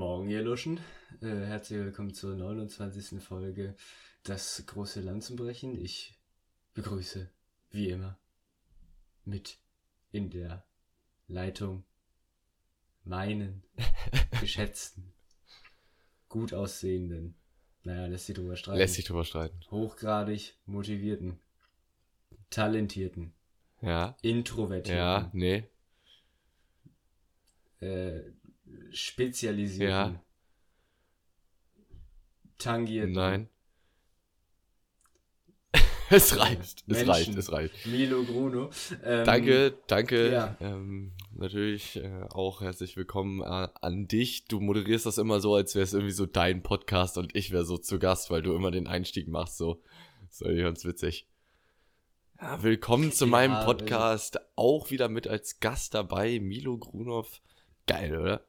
Morgen, ihr Luschen. Äh, herzlich willkommen zur 29. Folge Das große Lanzenbrechen. Ich begrüße, wie immer, mit in der Leitung meinen geschätzten, gut aussehenden, naja, lässt sich drüber streiten. Lässt sich drüber streiten. Hochgradig motivierten, talentierten, Ja. introvertierten, Ja, nee. äh, spezialisierten, Ja. tangierten, Nein. es reicht. Es Menschen. reicht. Es reicht. Milo Bruno. Ähm, Danke, danke. ja. Ähm, natürlich äh, auch herzlich willkommen äh, an dich. Du moderierst das immer so, als wäre es irgendwie so dein Podcast und ich wäre so zu Gast, weil du immer den Einstieg machst. So, so ganz witzig. Ja, willkommen zu Ja, meinem also- Podcast. Auch wieder mit als Gast dabei, Milo Grunov. Geil, oder?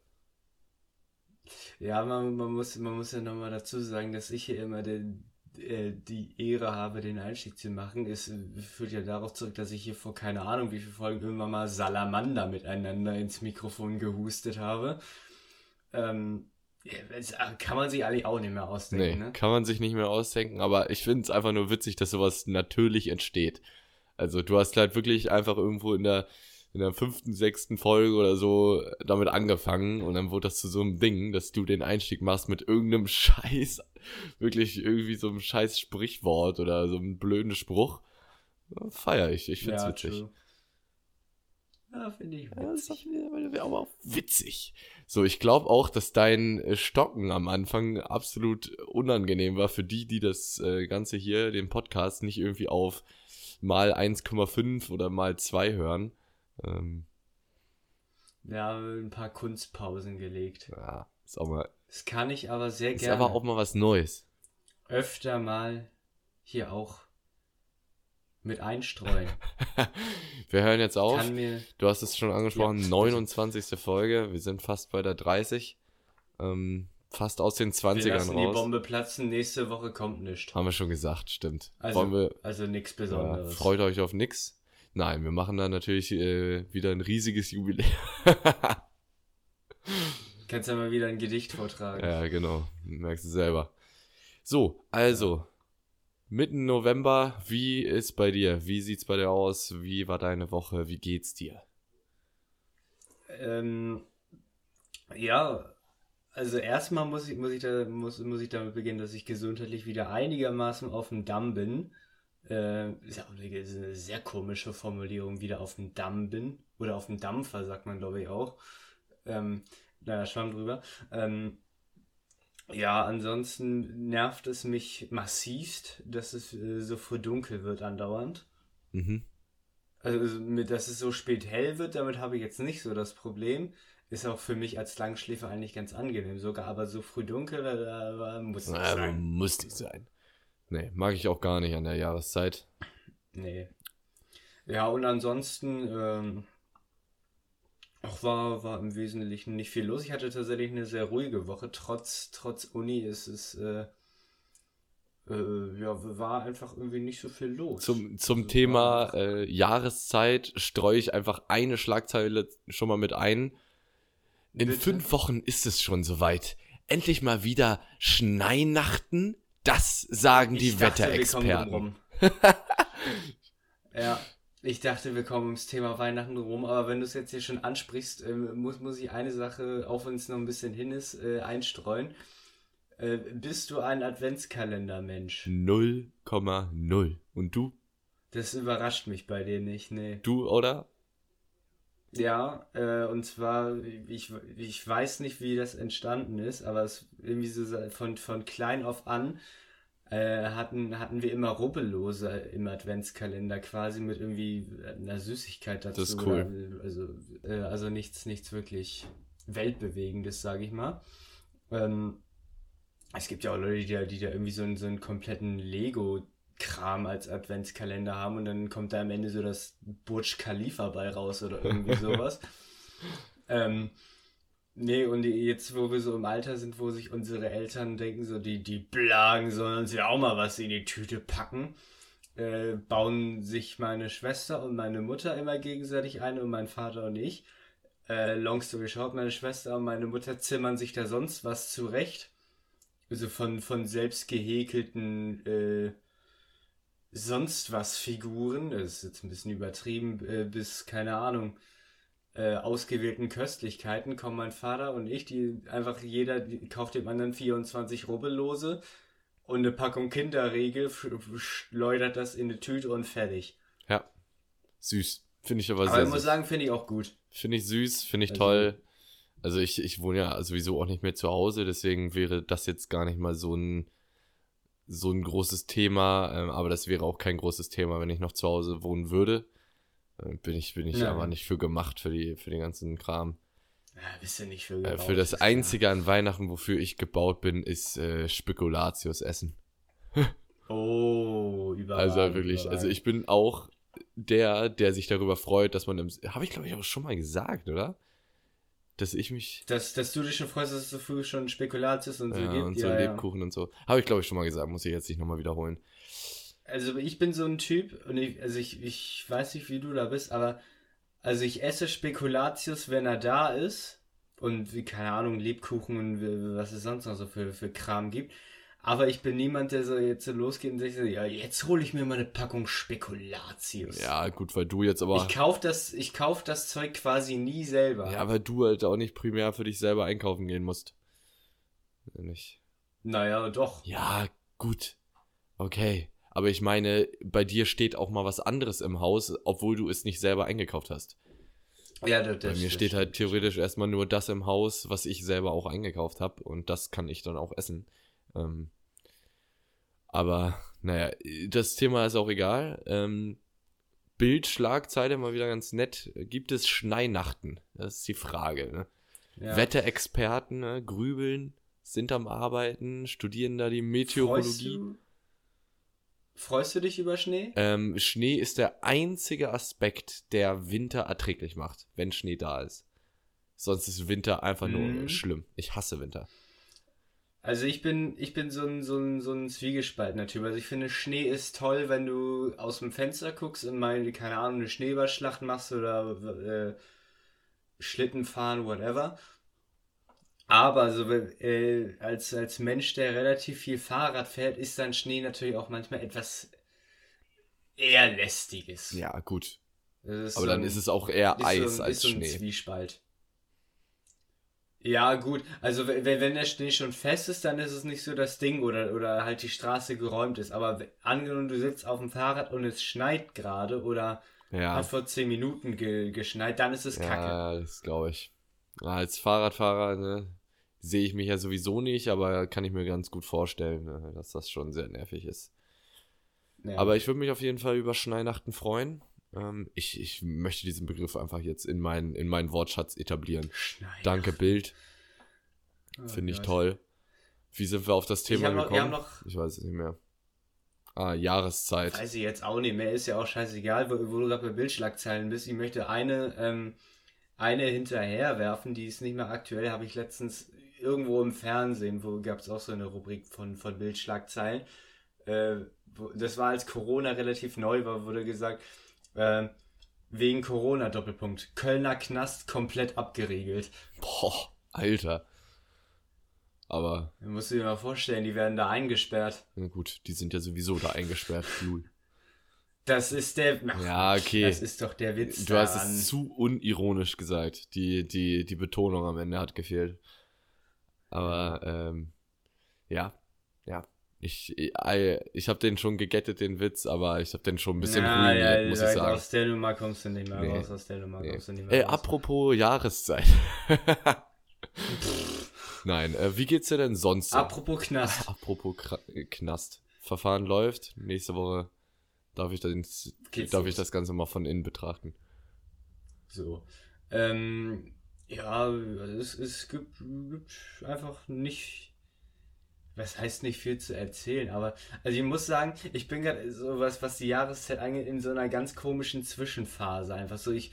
Ja, man, man, muss, man muss ja nochmal dazu sagen, dass ich hier immer den, äh, die Ehre habe, den Einstieg zu machen. Es äh, führt ja darauf zurück, dass ich hier vor keine Ahnung wie viele Folgen irgendwann mal Salamander miteinander ins Mikrofon gehustet habe. Ähm, das kann man sich eigentlich auch nicht mehr Nee, ausdenken, ne? kann man sich nicht mehr ausdenken, aber ich finde es einfach nur witzig, dass sowas natürlich entsteht. Also du hast halt wirklich einfach irgendwo in der, in der fünften, sechsten Folge oder so damit angefangen und dann wurde das zu so einem Ding, dass du den Einstieg machst mit irgendeinem Scheiß, wirklich irgendwie so einem Scheiß Sprichwort oder so einem blöden Spruch. Ja, Feier ich, ich find's Ja, witzig. true. Ja, finde ich Ja, das ist witzig. doch- wäre aber auch witzig. So, ich glaube auch, dass dein äh, Stocken am Anfang absolut unangenehm war für die, die das äh, Ganze hier, den Podcast, nicht irgendwie auf mal 1,5 oder mal 2 hören. Ähm, Wir haben ein paar Kunstpausen gelegt. ja, ist auch mal, Das kann ich aber sehr ist gerne. aber auch mal was Neues. öfter mal hier auch mit einstreuen. Wir hören jetzt auf. Du hast es schon angesprochen, Ja. 29. Folge. Wir sind fast bei der 30. Ähm, fast aus den wir 20ern lassen die raus. Bombe platzen, nächste Woche kommt nichts. Haben wir schon gesagt, stimmt. Also, wir, also nichts Ja, Besonderes. freut euch auf nix. Nein, wir machen da natürlich äh, wieder ein riesiges Jubiläum. Kannst ja mal wieder ein Gedicht vortragen. ja, genau. Merkst du selber. So, also, mitten November, wie ist bei dir? Wie sieht's bei dir aus? Wie war deine Woche? Wie geht's dir? Ähm, ja, also erstmal muss ich, muss ich, da, muss, muss ich damit beginnen, dass ich gesundheitlich wieder einigermaßen auf dem Damm bin. Äh, ist ja ist eine sehr komische Formulierung, wieder auf dem Damm bin. Oder auf dem Dampfer, sagt man, glaube ich, auch. Ähm, naja, schwamm drüber. Ähm, ja, ansonsten nervt es mich massivst, dass es äh, so früh dunkel wird andauernd. Mhm. Also, dass es so spät hell wird, damit habe ich jetzt nicht so das Problem. Ist auch für mich als Langschläfer eigentlich ganz angenehm sogar, aber so früh dunkel äh, äh, muss nicht Na, sein. muss nicht sein. Nee, mag ich auch gar nicht an der Jahreszeit. Nee. Ja, und ansonsten, ähm, auch war, war im Wesentlichen nicht viel los. Ich hatte tatsächlich eine sehr ruhige Woche. Trotz, trotz Uni ist es, äh, äh, ja, war einfach irgendwie nicht so viel los. Zum, zum Also, Thema äh, Jahreszeit streue ich einfach eine Schlagzeile schon mal mit ein. In Bitte? fünf Wochen ist es schon soweit. Endlich mal wieder Schneinachten. Das sagen die dachte, Wetterexperten. ja, ich dachte, wir kommen ums Thema Weihnachten rum, aber wenn du es jetzt hier schon ansprichst, ähm, muss, muss ich eine Sache, auch wenn es noch ein bisschen hin ist, äh, einstreuen. Äh, bist du ein Adventskalender-Mensch? 0,0. Und du? Das überrascht mich bei dir nicht, nee. Du, oder? Ja, äh, und zwar, ich, ich weiß nicht, wie das entstanden ist, aber es irgendwie so von, von klein auf an äh, hatten, hatten wir immer Rubbellose im Adventskalender quasi mit irgendwie einer Süßigkeit dazu. Das ist cool. Oder, Also, äh, also nichts, nichts wirklich Weltbewegendes, sage ich mal. Ähm, es gibt ja auch Leute, die da, die da irgendwie so einen, so einen kompletten Lego-Kram als Adventskalender haben und dann kommt da am Ende so das Burj Khalifa bei raus oder irgendwie sowas. ähm, nee, und jetzt, wo wir so im Alter sind, wo sich unsere Eltern denken, so die, die Blagen sollen uns ja auch mal was in die Tüte packen, äh, bauen sich meine Schwester und meine Mutter immer gegenseitig ein und mein Vater und ich Äh, long story short, meine Schwester und meine Mutter zimmern sich da sonst was zurecht. Also von, von selbst gehäkelten äh, sonst was Figuren, das ist jetzt ein bisschen übertrieben, äh, bis, keine Ahnung, äh, ausgewählten Köstlichkeiten kommen mein Vater und ich, die einfach jeder die, kauft dem anderen 24 Rubbellose und eine Packung Kinderregel, schleudert das in eine Tüte und fertig. Ja. Süß. Finde ich aber, aber sehr ich muss sagen, finde ich auch gut. Finde ich süß, finde ich also, toll. Also ich, ich wohne ja sowieso auch nicht mehr zu Hause, deswegen wäre das jetzt gar nicht mal so ein so ein großes Thema, ähm, aber das wäre auch kein großes Thema, wenn ich noch zu Hause wohnen würde. Äh, bin ich, bin ich ja. aber nicht für gemacht für die, für den ganzen Kram. Ja, bist du nicht für gebaut. Äh, für das Einzige klar. an Weihnachten, wofür ich gebaut bin, ist äh, Spekulatius essen. oh, überall. Also wirklich, überall. also ich bin auch der, der sich darüber freut, dass man im. Habe ich, glaube ich, auch schon mal gesagt, oder? Dass ich mich. Dass, dass du dich schon freust, dass es so früh schon Spekulatius und so ja, gibt. Und so ja, Lebkuchen ja. und so. Habe ich, glaube ich, schon mal gesagt, muss ich jetzt nicht nochmal wiederholen. Also ich bin so ein Typ, und ich, also ich, ich weiß nicht, wie du da bist, aber also ich esse Spekulatius, wenn er da ist. Und wie, keine Ahnung, Lebkuchen und was es sonst noch so für, für Kram gibt. Aber ich bin niemand, der so jetzt so losgeht und sagt, ja, jetzt hole ich mir mal eine Packung Spekulatius. Ja, gut, weil du jetzt aber. Ich kauf das, ich kauf das Zeug quasi nie selber. Ja, weil du halt auch nicht primär für dich selber einkaufen gehen musst. Nicht. Naja, doch. Ja, gut. Okay. Aber ich meine, bei dir steht auch mal was anderes im Haus, obwohl du es nicht selber eingekauft hast. Ja, das, das Bei mir das, steht halt theoretisch erstmal nur das im Haus, was ich selber auch eingekauft habe. Und das kann ich dann auch essen. Ähm, aber naja, das Thema ist auch egal. Ähm, Bildschlagzeile mal wieder ganz nett. Gibt es Schneinachten? Das ist die Frage. Ne? Ja. Wetterexperten ne? grübeln, sind am Arbeiten, studieren da die Meteorologie. Freust du, freust du dich über Schnee? Ähm, Schnee ist der einzige Aspekt, der Winter erträglich macht, wenn Schnee da ist. Sonst ist Winter einfach nur mhm. schlimm. Ich hasse Winter. Also ich bin, ich bin so ein, so ein, so ein zwiegespaltener Typ. Also ich finde, Schnee ist toll, wenn du aus dem Fenster guckst und mal, keine Ahnung, eine Schneeballschlacht machst oder äh, Schlitten fahren, whatever. Aber so, äh, als, als Mensch, der relativ viel Fahrrad fährt, ist dann Schnee natürlich auch manchmal etwas eher lästiges. Ja, gut. Aber so dann ein, ist es auch eher Eis so ein, als so Schnee. Zwiespalt. Ja, gut. Also wenn, wenn der Schnee schon fest ist, dann ist es nicht so das Ding oder, oder halt die Straße geräumt ist. Aber angenommen, du sitzt auf dem Fahrrad und es schneit gerade oder ja. hat vor 10 Minuten ge geschneit, dann ist es ja, kacke. Ja, das glaube ich. Als Fahrradfahrer ne, sehe ich mich ja sowieso nicht, aber kann ich mir ganz gut vorstellen, ne, dass das schon sehr nervig ist. Ja. Aber ich würde mich auf jeden Fall über Schneinachten freuen. Ähm, ich, ich möchte diesen Begriff einfach jetzt in, mein, in meinen Wortschatz etablieren. Schneider. Danke, Bild. Oh, Finde ich Gott. toll. Wie sind wir auf das Thema ich gekommen? Noch, ich weiß es nicht mehr. Ah, Jahreszeit. Weiß ich jetzt auch nicht mehr. Ist ja auch scheißegal, wo, wo du gerade bei Bildschlagzeilen bist. Ich möchte eine, ähm, eine hinterher werfen, die ist nicht mehr aktuell. Habe ich letztens irgendwo im Fernsehen, wo gab es auch so eine Rubrik von, von Bildschlagzeilen. Äh, das war als Corona relativ neu war, wurde gesagt, äh, wegen Corona Doppelpunkt. Kölner Knast komplett abgeriegelt. Boah, Alter. Aber. Du musst dir mal vorstellen, die werden da eingesperrt. Na gut, die sind ja sowieso da eingesperrt. Das ist der. Ach, ja, okay. Das ist doch der Witz. Du daran. hast es zu unironisch gesagt. Die, die, die Betonung am Ende hat gefehlt. Aber, ähm, ja. Ja, ich, ich, ich habe den schon gegettet, den Witz, aber ich habe den schon ein bisschen ja, ruiniert, ja, muss ich sagen. Aus der Nummer kommst du nicht mehr nee. raus, aus der Nummer nee. kommst du nicht mehr Ey, raus. apropos Jahreszeit. Nein, äh, wie geht's dir denn sonst? Apropos Knast. apropos Kra Knast. Verfahren läuft. Nächste Woche darf ich, das, darf ich das Ganze mal von innen betrachten. So. Ähm, ja, es, es gibt, gibt einfach nicht was heißt nicht viel zu erzählen, aber also ich muss sagen, ich bin gerade sowas, was die Jahreszeit angeht, in so einer ganz komischen Zwischenphase. Einfach so, ich,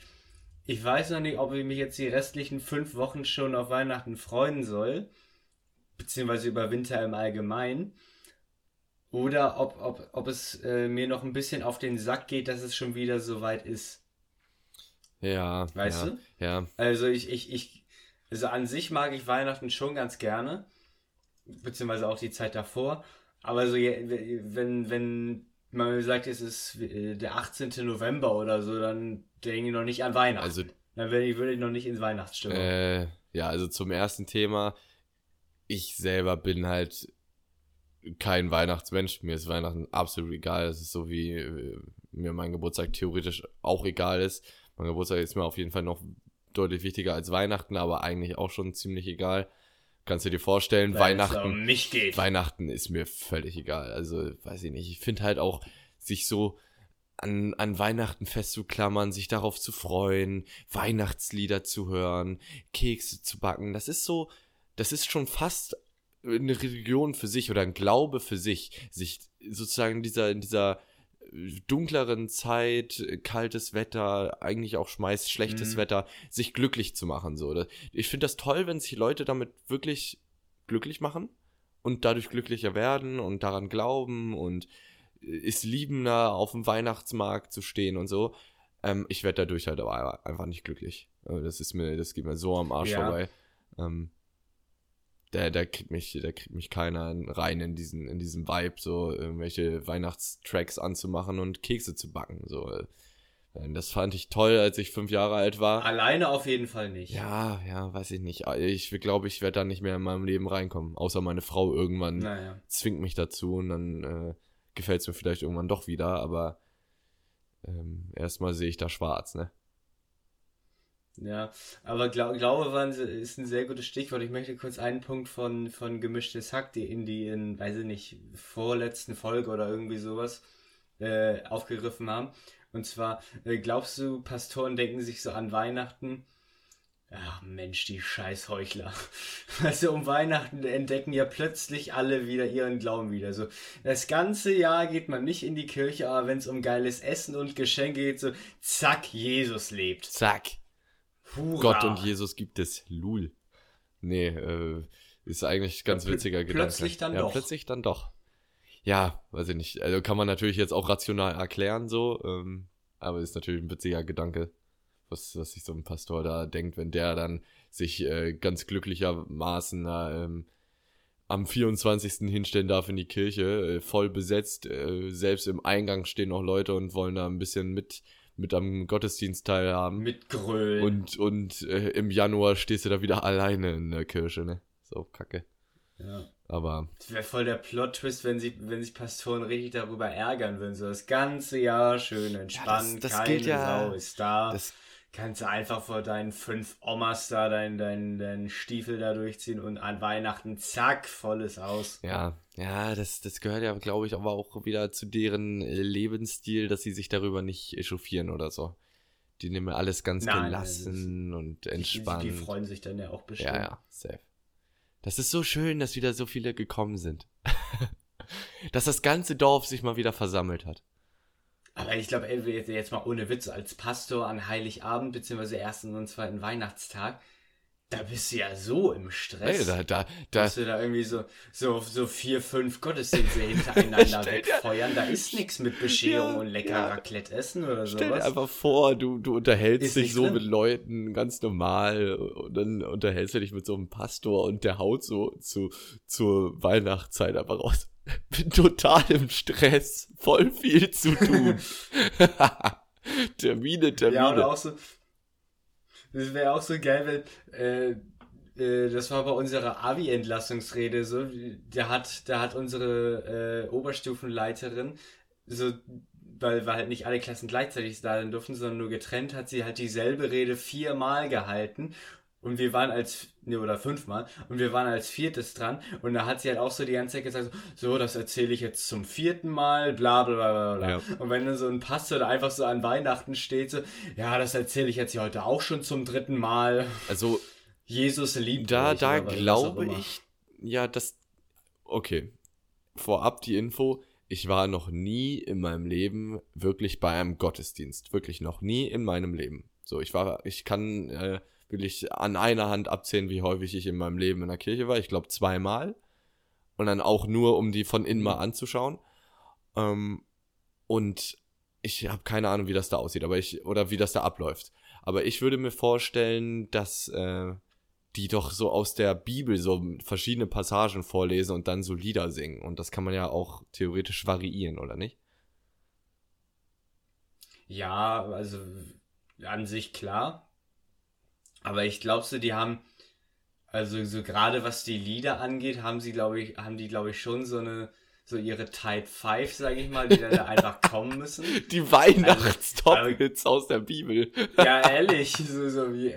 ich weiß noch nicht, ob ich mich jetzt die restlichen fünf Wochen schon auf Weihnachten freuen soll, beziehungsweise über Winter im Allgemeinen. Oder ob, ob, ob es äh, mir noch ein bisschen auf den Sack geht, dass es schon wieder so weit ist. Ja. Weißt ja, du? Ja. Also ich, ich, ich, also an sich mag ich Weihnachten schon ganz gerne. Beziehungsweise auch die Zeit davor. Aber so, wenn, wenn man sagt, es ist äh, der 18. November oder so, dann denke ich noch nicht an Weihnachten. Also, dann würde ich, würde ich noch nicht ins Weihnachtsstimmung. äh, ja, also zum ersten Thema. Ich selber bin halt kein Weihnachtsmensch. Mir ist Weihnachten absolut egal. Es ist so wie äh, mir mein Geburtstag theoretisch auch egal ist. Mein Geburtstag ist mir auf jeden Fall noch deutlich wichtiger als Weihnachten, aber eigentlich auch schon ziemlich egal. Kannst du dir vorstellen, Weil Weihnachten. um mich geht. Weihnachten ist mir völlig egal. Also, weiß ich nicht. Ich finde halt auch, sich so an, an Weihnachten festzuklammern, sich darauf zu freuen, Weihnachtslieder zu hören, Kekse zu backen, das ist so, das ist schon fast eine Religion für sich oder ein Glaube für sich, sich sozusagen in dieser, in dieser dunkleren Zeit, äh, kaltes Wetter, eigentlich auch schmeißt schlechtes Mhm. Wetter, sich glücklich zu machen. So. Das- Ich finde das toll, wenn sich Leute damit wirklich glücklich machen und dadurch glücklicher werden und daran glauben und äh, ist liebender auf dem Weihnachtsmarkt zu stehen und so. Ähm, ich werde dadurch halt aber einfach nicht glücklich. Äh, Das ist mir, das geht mir so am Arsch Ja. vorbei. Ähm, da, da kriegt mich, da kriegt mich keiner rein in diesen, in diesen Vibe, so irgendwelche Weihnachtstracks anzumachen und Kekse zu backen. So, äh, das fand ich toll, als ich fünf Jahre alt war. Alleine auf jeden Fall nicht. Ja, ja, weiß ich nicht. Ich glaube, ich werde da nicht mehr in meinem Leben reinkommen. Außer meine Frau irgendwann Naja. zwingt mich dazu und dann äh, gefällt es mir vielleicht irgendwann doch wieder, aber ähm, erstmal sehe ich da schwarz, ne? Ja, aber glaub, glaube war ist ein sehr gutes Stichwort. Ich möchte kurz einen Punkt von, von Gemischtes Hack, die in die, in, weiß ich nicht, vorletzten Folge oder irgendwie sowas äh, aufgegriffen haben. Und zwar, äh, glaubst du, Pastoren denken sich so an Weihnachten? Ach Mensch, die Scheißheuchler. Also um Weihnachten entdecken ja plötzlich alle wieder ihren Glauben wieder. So, das ganze Jahr geht man nicht in die Kirche, aber wenn es um geiles Essen und Geschenke geht, so, zack, Jesus lebt. Zack. Hurra. Gott und Jesus gibt es. Lul. Nee, äh, ist eigentlich ganz Ja, witziger Gedanke. plötzlich dann ja, doch. plötzlich dann doch. Ja, weiß ich nicht. Also kann man natürlich jetzt auch rational erklären, so, ähm, aber ist natürlich ein witziger Gedanke, was, was sich so ein Pastor da denkt, wenn der dann sich äh, ganz glücklichermaßen da, ähm, am 24. hinstellen darf in die Kirche, äh, voll besetzt, äh, selbst im Eingang stehen noch Leute und wollen da ein bisschen mit, mit am Gottesdienst teilhaben. Mit Grölen. Und, und äh, im Januar stehst du da wieder alleine in der Kirche, ne? So, kacke. ja. Aber Das wäre voll der Plot-Twist, wenn, sie, wenn sich Pastoren richtig darüber ärgern würden. So das ganze Jahr schön entspannt, das keine gilt ja- Sau ist da. das, Kannst du einfach vor deinen fünf Omas da deinen dein, dein Stiefel da durchziehen und an Weihnachten zack, volles Haus. ja, ja, das, das gehört ja, glaube ich, aber auch wieder zu deren äh, Lebensstil, dass sie sich darüber nicht echauffieren oder so. Die nehmen alles ganz Nein, gelassen und Die, entspannt. die freuen sich dann ja auch bestimmt. ja, ja, safe. Das ist so schön, dass wieder so viele gekommen sind. dass das ganze Dorf sich mal wieder versammelt hat. Aber ich glaube, jetzt- mal ohne Witz, als Pastor an Heiligabend, beziehungsweise ersten und zweiten Weihnachtstag, da bist du ja so im Stress. Ey, da, da, da, dass du da irgendwie so, so, so vier, fünf Gottesdienste hintereinander wegfeuern. Da ist nichts mit Bescherung Ja, und lecker ja. Raclette essen oder Stell dir sowas. einfach vor, du, du unterhältst Ist dich so drin. mit Leuten ganz normal und dann unterhältst du dich mit so einem Pastor und der haut so zu, zur Weihnachtszeit einfach raus. Bin total im Stress, voll viel zu tun. Termine, Termine. Ja, und auch so, das wäre auch so geil, wenn, äh, äh, das war bei unserer Abi-Entlassungsrede so, da hat, da hat unsere äh, Oberstufenleiterin so, weil, weil halt nicht alle Klassen gleichzeitig da sein durften, sondern nur getrennt, hat sie halt dieselbe Rede viermal gehalten. Und wir waren als, ne, oder fünfmal, und wir waren als viertes dran. Und da hat sie halt auch so die ganze Zeit gesagt, so, das erzähle ich jetzt zum vierten Mal, bla bla bla bla. Ja. Und wenn dann so ein Pastor da einfach so an Weihnachten steht, so, ja, das erzähle ich jetzt hier heute auch schon zum dritten Mal. also Jesus liebt da, euch, da glaube ich, ja, das, okay, vorab die Info, ich war noch nie in meinem Leben wirklich bei einem Gottesdienst, wirklich noch nie in meinem Leben. So, ich war, ich kann äh, wirklich an einer Hand abzählen, wie häufig ich in meinem Leben in der Kirche war. Ich glaube zweimal und dann auch nur, um die von innen mal anzuschauen. Ähm, und ich habe keine Ahnung, wie das da aussieht, aber ich oder wie das da abläuft. Aber ich würde mir vorstellen, dass äh, die doch so aus der Bibel so verschiedene Passagen vorlesen und dann so Lieder singen. Und das kann man ja auch theoretisch variieren, oder nicht? Ja, also an sich klar. Aber ich glaube so, die haben, also so gerade was die Lieder angeht, haben sie, glaube ich, haben die, glaube ich, schon so eine, so ihre Type 5, sage ich mal, die dann einfach kommen müssen. Die Weihnachtstop-Hits aus der Bibel. Ja, ehrlich, so, so wie.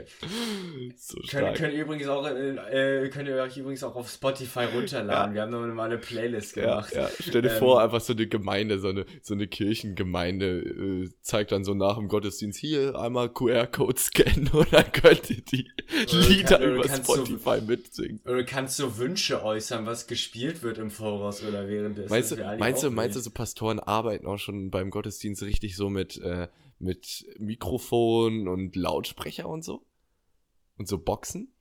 So Könnt, könnt ihr übrigens auch, äh, könnt ihr euch übrigens auch auf Spotify runterladen. Ja. Wir haben noch mal eine Playlist Ja, gemacht. ja. Stell dir Ähm, vor, einfach so eine Gemeinde, so eine, so eine Kirchengemeinde äh, zeigt dann so nach dem Gottesdienst hier einmal QR-Code scannen und dann könnt ihr die Lieder kann- über du- Spotify mitsingen. Oder du kannst so Wünsche äußern, was gespielt wird im Voraus oder währenddessen. Meinst du, Das meinst du, meinst du, so Pastoren arbeiten auch schon beim Gottesdienst richtig so mit, äh, mit Mikrofon und Lautsprecher und so? Und so Boxen?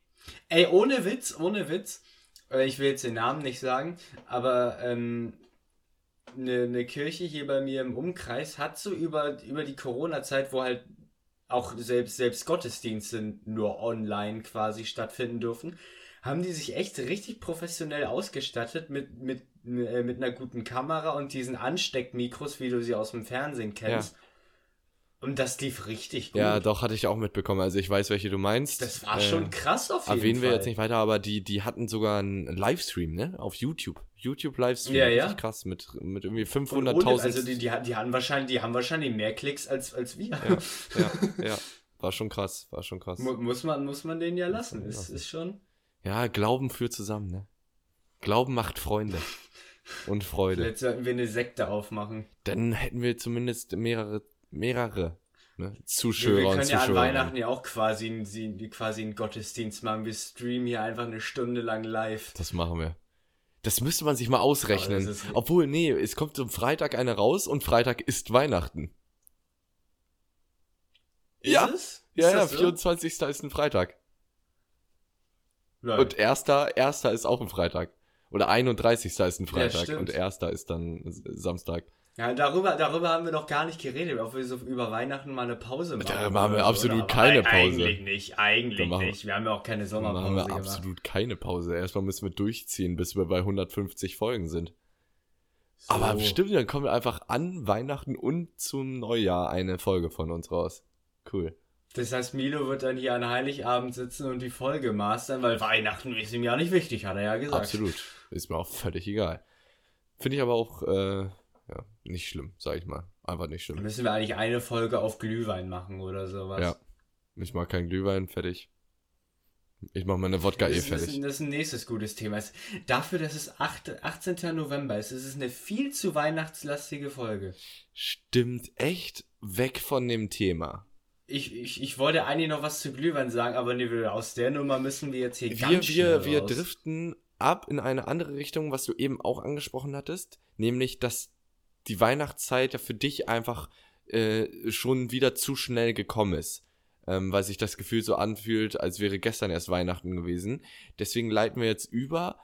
Ey, ohne Witz, ohne Witz. äh, Ich will jetzt den Namen nicht sagen, aber ähm, eine, eine Kirche hier bei mir im Umkreis hat so über, über die Corona-Zeit, wo halt auch selbst, selbst Gottesdienste nur online quasi stattfinden dürfen, haben die sich echt richtig professionell ausgestattet mit, mit, äh, mit einer guten Kamera und diesen Ansteckmikros, wie du sie aus dem Fernsehen kennst. Und das lief richtig gut. Ja, doch, hatte ich auch mitbekommen. Also ich weiß, welche du meinst. Das war Äh, schon krass auf jeden Erwähnen Fall. wir jetzt nicht weiter, aber die, die hatten sogar einen Livestream, ne? Auf YouTube. YouTube-Livestream. Ja, ja. Richtig krass. Mit, mit irgendwie Und ohne- 500.000. Also die, die, die, haben wahrscheinlich, die haben wahrscheinlich mehr Klicks als, als wir. ja, ja, ja. War schon krass. War schon krass. Mu- muss, man, muss man den ja lassen. Ist, lassen. ist schon. Ja, Glauben führt zusammen, ne? Glauben macht Freunde. Und Freude. Vielleicht sollten wir eine Sekte aufmachen. Dann hätten wir zumindest mehrere, mehrere ne? Wir, Zuschauer wir und können ja an. Weihnachten ja auch quasi, einen- quasi einen Gottesdienst machen. Wir streamen hier einfach eine Stunde lang live. Das machen wir. Das müsste man sich mal ausrechnen. Ist- Obwohl, nee, es kommt zum Freitag eine raus und Freitag ist Weihnachten. Ja. Ist es? Ja, ist ja, so? 24. ist ein Freitag. Lol. Und erster, erster ist auch ein Freitag. Oder 31. ist ein Freitag. stimmt. und erster ist dann Samstag. Ja, darüber, darüber haben wir noch gar nicht geredet, ob wir so über Weihnachten mal eine Pause machen. Da machen wir absolut oder? Keine ei- Pause. Eigentlich nicht, eigentlich machen- nicht. Wir haben ja auch keine Dann Sommerpause machen wir gemacht. absolut keine Pause. Erstmal müssen wir durchziehen, bis wir bei 150 Folgen sind. So. Aber stimmt, dann kommen wir einfach an Weihnachten und zum Neujahr eine Folge von uns raus. Cool. Das heißt, Milo wird dann hier an Heiligabend sitzen und die Folge mastern, weil Weihnachten ist ihm ja nicht wichtig, hat er ja gesagt. Absolut. Ist mir auch völlig egal. Finde ich aber auch äh, ja, nicht schlimm, sag ich mal. Einfach nicht Dann schlimm. müssen wir eigentlich eine Folge auf Glühwein machen oder sowas. Ja. Ich mag keinen Glühwein, fertig. Ich mach meine Wodka eh Das, fertig. ist- das ist ein nächstes gutes Thema. Dafür, dass es 8, 18. November ist, ist es eine viel zu weihnachtslastige Folge. Stimmt echt weg von dem Thema. Ich, ich, ich wollte eigentlich noch was zu Glühwein sagen, aber nee, aus der Nummer müssen wir jetzt hier Wir, ganz wir, wir raus. driften ab in eine andere Richtung, was du eben auch angesprochen hattest, nämlich, dass die Weihnachtszeit ja für dich einfach äh, schon wieder zu schnell gekommen ist. Ähm, weil sich das Gefühl so anfühlt, als wäre gestern erst Weihnachten gewesen. Deswegen leiten wir jetzt über,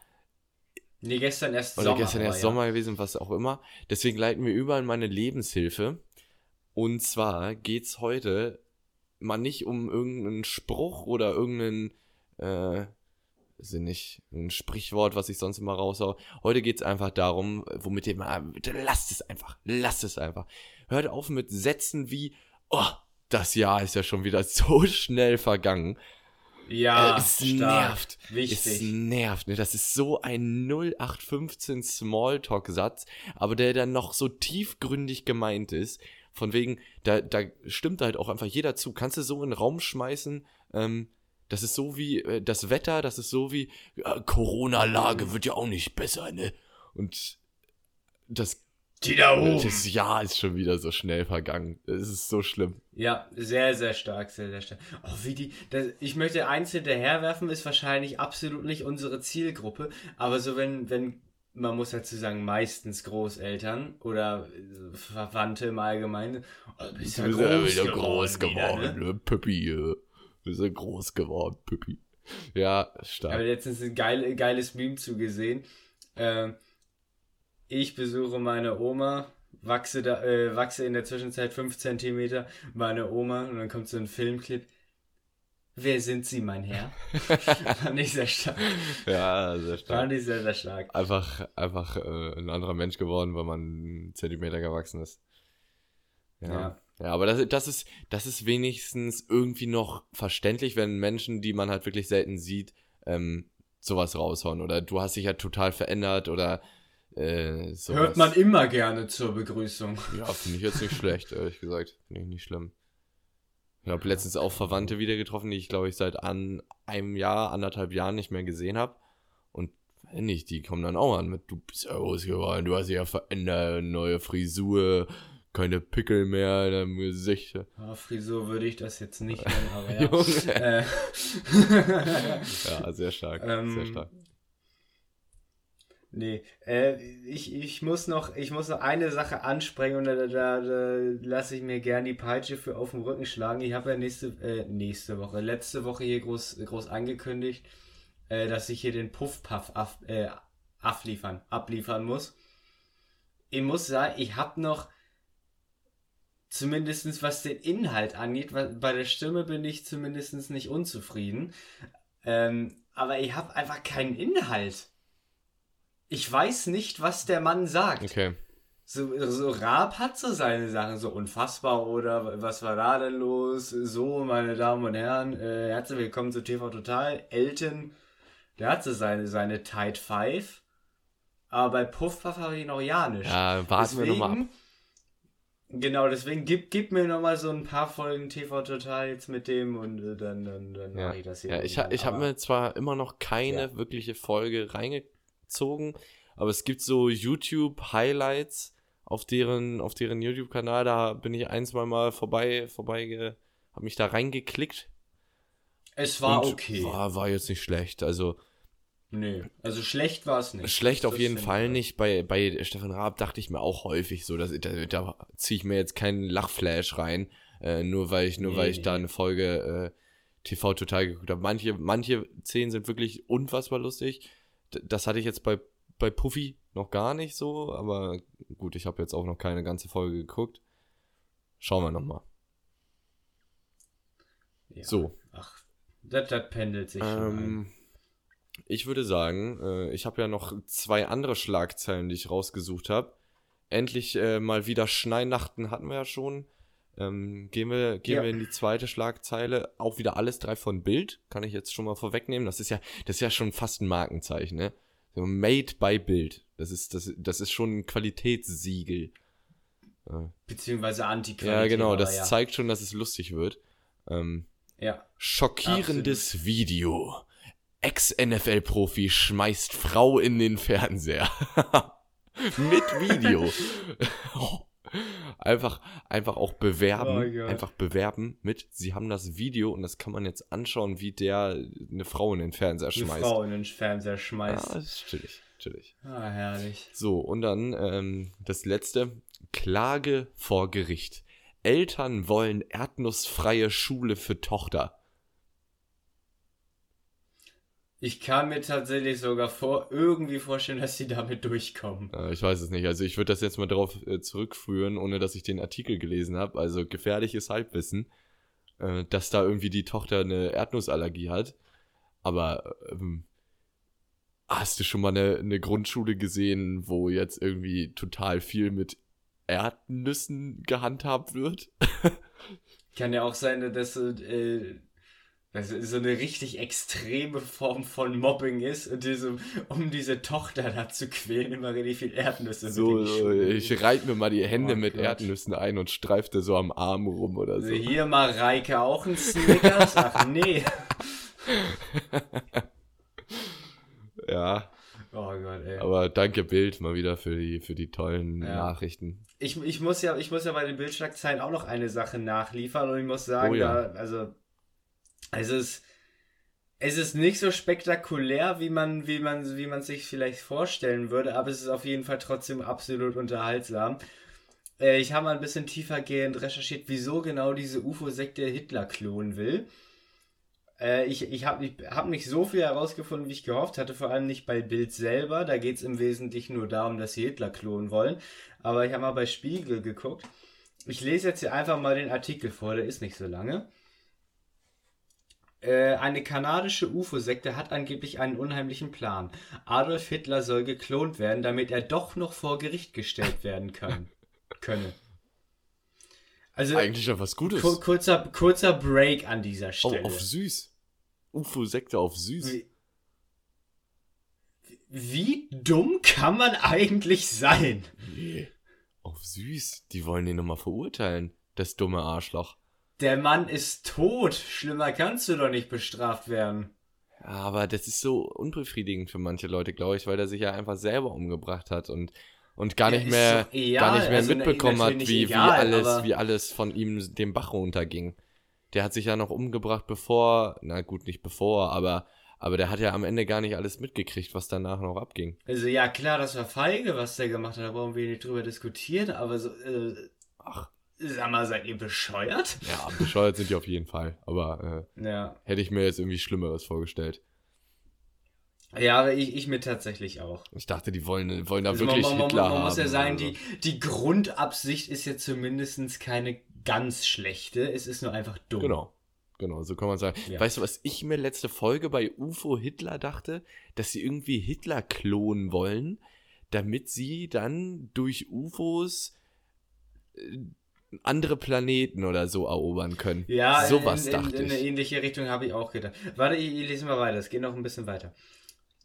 Nee, gestern erst oder Sommer. gestern erst ja. Sommer gewesen, was auch immer. Deswegen leiten wir über in meine Lebenshilfe. Und zwar geht's heute mal nicht um irgendeinen Spruch oder irgendeinen, äh, ich nicht, ein Sprichwort, was ich sonst immer raushau. Heute geht's einfach darum, womit ihr mal, bitte lasst es einfach, lasst es einfach. Hört auf mit Sätzen wie, oh, das Jahr ist ja schon wieder so schnell vergangen. Ja, es stark. nervt. Es Wichtig. nervt, ne? Das ist so ein 0815 Smalltalk-Satz, aber der dann noch so tiefgründig gemeint ist. Von wegen, da, da stimmt halt auch einfach jeder zu. Kannst du so in den Raum schmeißen, ähm, das ist so wie äh, das Wetter, das ist so wie ja, Corona-Lage wird ja auch nicht besser, ne? Und das, Die da oben. das Jahr ist schon wieder so schnell vergangen. Es ist so schlimm. Ja, sehr, sehr stark, sehr, sehr stark. Oh, wie die, das, ich möchte eins hinterherwerfen, ist wahrscheinlich absolut nicht unsere Zielgruppe, aber so wenn, wenn, man muss dazu sagen, meistens Großeltern oder äh, Verwandte im Allgemeinen, oh, du bist ja Du bist ja groß, wieder geworden, groß wieder, geworden, ne? ne? Püppi. äh. Du bist ja groß geworden, Püppi. Ja, Ich habe stark. letztens ein geil, geiles Meme zugesehen. Ähm, ich besuche meine Oma, wachse, da, äh, wachse in der Zwischenzeit 5 cm, meine Oma und dann kommt so ein Filmclip. Wer sind Sie, mein Herr? Fand ich sehr stark. Ja, sehr stark. Fand ich sehr, sehr stark. Einfach, einfach äh, ein anderer Mensch geworden, weil man einen Zentimeter gewachsen ist. Ja. Ja. Ja, aber das, das, ist, das ist wenigstens irgendwie noch verständlich, wenn Menschen, die man halt wirklich selten sieht, ähm, sowas raushauen. Oder du hast dich ja total verändert oder äh, sowas. Hört man immer gerne zur Begrüßung. Ja, finde ich jetzt nicht schlecht, ehrlich gesagt. Finde ich nicht schlimm. Ich habe letztens auch Verwandte wieder getroffen, die ich, glaube ich, seit an einem Jahr, anderthalb Jahren nicht mehr gesehen habe. Und wenn nicht, die kommen dann auch an mit, du bist ja groß geworden, du hast dich ja verändert, neue Frisur, keine Pickel mehr in deinem Gesicht. Ja, Frisur würde ich das jetzt nicht nennen, aber ja. Äh, Ja, sehr stark, Ähm, sehr stark. Nee, äh, ich, ich, muss noch, ich muss noch eine Sache ansprechen und da, da, da, lasse ich mir gern die Peitsche für auf den Rücken schlagen. Ich habe ja nächste, äh, nächste Woche, letzte Woche hier groß, groß angekündigt, äh, dass ich hier den Puffpuff ab, äh, abliefern, abliefern muss. Ich muss sagen, ich habe noch zumindestens was den Inhalt angeht, bei der Stimme bin ich zumindestens nicht unzufrieden. Ähm, aber ich habe einfach keinen Inhalt. Ich weiß nicht, was der Mann sagt. Okay. So, so Raab hat so seine Sachen, so unfassbar oder was war da denn los? So, meine Damen und Herren, äh, herzlich willkommen zu TV Total. Elton, der hat so seine, seine Tight Five. Aber bei Puffpuff habe ich noch ja nicht. Ja, warten wir nochmal ab. Genau, deswegen gib, gib mir nochmal so ein paar Folgen TV Total jetzt mit dem und äh, dann, dann, dann Ja, mache ich das hier. ja ich, ich habe mir zwar immer noch keine Ja. wirkliche Folge reingezogen, aber es gibt so YouTube-Highlights auf deren, auf deren YouTube-Kanal. Da bin ich ein, zwei Mal vorbei, vorbei, habe mich da reingeklickt. Es war okay. War, war jetzt nicht schlecht. Also Nee, also schlecht war es nicht. schlecht auf Das jeden stimmt, Fall ja. nicht. Bei, bei Stefan Raab dachte ich mir auch häufig so, dass, da, da ziehe ich mir jetzt keinen Lachflash rein, äh, nur weil ich, nur Nee, weil ich nee. da eine Folge äh, TV total geguckt habe. Manche, manche Szenen sind wirklich unfassbar lustig. Das hatte ich jetzt bei, bei Puffy noch gar nicht so, aber gut, ich habe jetzt auch noch keine ganze Folge geguckt. Schauen wir nochmal. Ja. So. Ach, das, das pendelt sich schon ein. Ähm, ich würde sagen, äh, ich habe ja noch zwei andere Schlagzeilen, die ich rausgesucht habe. Endlich äh, mal wieder Schneinachten hatten wir ja schon. Ähm, gehen wir, gehen Ja. wir in die zweite Schlagzeile. Auch wieder alles drei von Bild. Kann ich jetzt schon mal vorwegnehmen. Das ist ja, das ist ja schon fast ein Markenzeichen, ne? So made by Bild. Das ist, das, das ist schon ein Qualitätssiegel. Beziehungsweise Antiqualität. Ja, genau. Das ja. zeigt schon, dass es lustig wird. Ähm, Ja. Schockierendes Video. Ex-NFL-Profi schmeißt Frau in den Fernseher. Mit Video. einfach, einfach auch bewerben. Oh einfach bewerben mit, sie haben das Video und das kann man jetzt anschauen, wie der eine Frau in den Fernseher Eine schmeißt. Frau in den Fernseher schmeißt. das ist chillig, chillig. Ah, herrlich. So, und dann ähm, das letzte. Klage vor Gericht. Eltern wollen erdnussfreie Schule für Tochter. Ich kann mir tatsächlich sogar vor, irgendwie vorstellen, dass sie damit durchkommen. Äh, ich weiß es nicht. Also ich würde das jetzt mal darauf äh, zurückführen, ohne dass ich den Artikel gelesen habe. Also gefährliches Halbwissen, äh, dass da irgendwie die Tochter eine Erdnussallergie hat. Aber ähm, hast du schon mal eine, eine Grundschule gesehen, wo jetzt irgendwie total viel mit Erdnüssen gehandhabt wird? Kann ja auch sein, dass äh, dass es so eine richtig extreme Form von Mobbing ist und diese, um diese Tochter da zu quälen, immer richtig viel Erdnüsse So, so ich reite mir mal die Hände Oh mit Gott. Erdnüssen ein und streifte so am Arm rum oder so. Also hier mal Reike auch ein Snickers? Ach nee. Ja, Oh Gott, ey. aber danke Bild mal wieder für die, für die tollen Ja. Nachrichten. Ich, ich, muss ja, ich muss ja bei den Bildschlagzeilen auch noch eine Sache nachliefern und ich muss sagen, Oh ja. da, also es ist, es ist nicht so spektakulär, wie man, wie man, wie man sich vielleicht vorstellen würde, aber es ist auf jeden Fall trotzdem absolut unterhaltsam. Äh, ich habe mal ein bisschen tiefergehend recherchiert, wieso genau diese UFO-Sekte Hitler klonen will. Äh, ich ich habe hab nicht so viel herausgefunden, wie ich gehofft hatte, vor allem nicht bei Bild selber. Da geht es im Wesentlichen nur darum, dass sie Hitler klonen wollen. Aber ich habe mal bei Spiegel geguckt. Ich lese jetzt hier einfach mal den Artikel vor, der ist nicht so lange. Äh, eine kanadische UFO-Sekte hat angeblich einen unheimlichen Plan. Adolf Hitler soll geklont werden, damit er doch noch vor Gericht gestellt werden kann, könne. Also eigentlich ja was Gutes. Kur kurzer, kurzer Break an dieser Oh, Stelle. auf süß. UFO-Sekte auf süß. Wie, wie dumm kann man eigentlich sein? Nee. Auf süß. Die wollen ihn nochmal verurteilen. Das dumme Arschloch. Der Mann ist tot. Schlimmer kannst du doch nicht bestraft werden. Ja, aber das ist so unbefriedigend für manche Leute, glaube ich, weil er sich ja einfach selber umgebracht hat und, und gar Ja, nicht mehr, egal. gar nicht mehr Also, mitbekommen hat, wie, egal, wie, alles, wie alles von ihm den Bach runterging. Der hat sich ja noch umgebracht, bevor, na gut, nicht bevor, aber, aber der hat ja am Ende gar nicht alles mitgekriegt, was danach noch abging. Also ja, klar, das war feige, was der gemacht hat. Da brauchen wir nicht drüber diskutieren. Aber so, äh, Ach, sag mal, seid ihr bescheuert? ja, bescheuert sind die auf jeden Fall, aber äh, Ja. hätte ich mir jetzt irgendwie Schlimmeres vorgestellt. Ja, aber ich, ich mir tatsächlich auch. Ich dachte, die wollen, wollen da Also wirklich man, man, Hitler man, man muss ja sagen, oder so. die, die Grundabsicht ist ja zumindest keine ganz schlechte. Es ist nur einfach dumm. Genau. Genau, so kann man sagen. Ja. Weißt du, was ich mir letzte Folge bei UFO Hitler dachte? Dass sie irgendwie Hitler klonen wollen, damit sie dann durch UFOs äh, andere Planeten oder so erobern können. Ja, sowas in, in, dachte in eine ich. ähnliche Richtung habe ich auch gedacht. Warte, ich, ich lese mal weiter. Es geht noch ein bisschen weiter.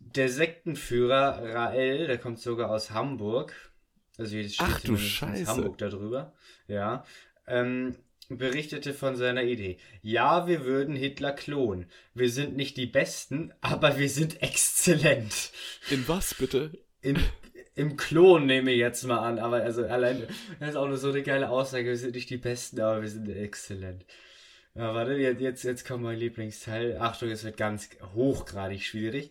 Der Sektenführer Rael, der kommt sogar aus Hamburg. Also hier steht Ach du Scheiße. Hamburg darüber. Ja. Ähm, berichtete von seiner Idee. Ja, wir würden Hitler klonen. Wir sind nicht die Besten, aber wir sind exzellent. In was bitte? Im, Im Klon nehme ich jetzt mal an, aber also allein, das ist auch nur so eine geile Aussage, wir sind nicht die Besten, aber wir sind exzellent. Ja, warte, jetzt, jetzt, kommt mein Lieblingsteil. Achtung, es wird ganz hochgradig schwierig.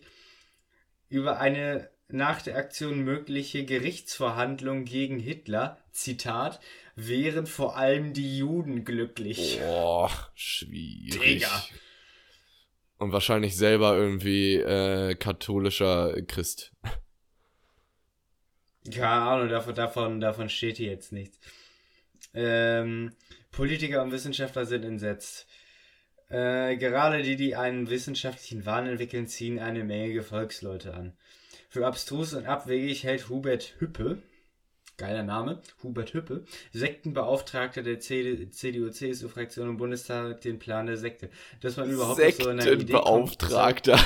Über eine nach der Aktion mögliche Gerichtsverhandlung gegen Hitler, Zitat, wären vor allem die Juden glücklich. Boah, schwierig. Digga. Und wahrscheinlich selber irgendwie äh, katholischer Christ. Keine Ahnung, davon, davon, davon steht hier jetzt nichts. Ähm, Politiker und Wissenschaftler sind entsetzt. Äh, gerade die, die einen wissenschaftlichen Wahn entwickeln, ziehen eine Menge Gefolgsleute an. Für abstrus und abwegig hält Hubert Hüppe, geiler Name, Hubert Hüppe, Sektenbeauftragter der CDU-CSU-Fraktion im Bundestag, den Plan der Sekte. Dass man überhaupt so eine Idee Sektenbeauftragter.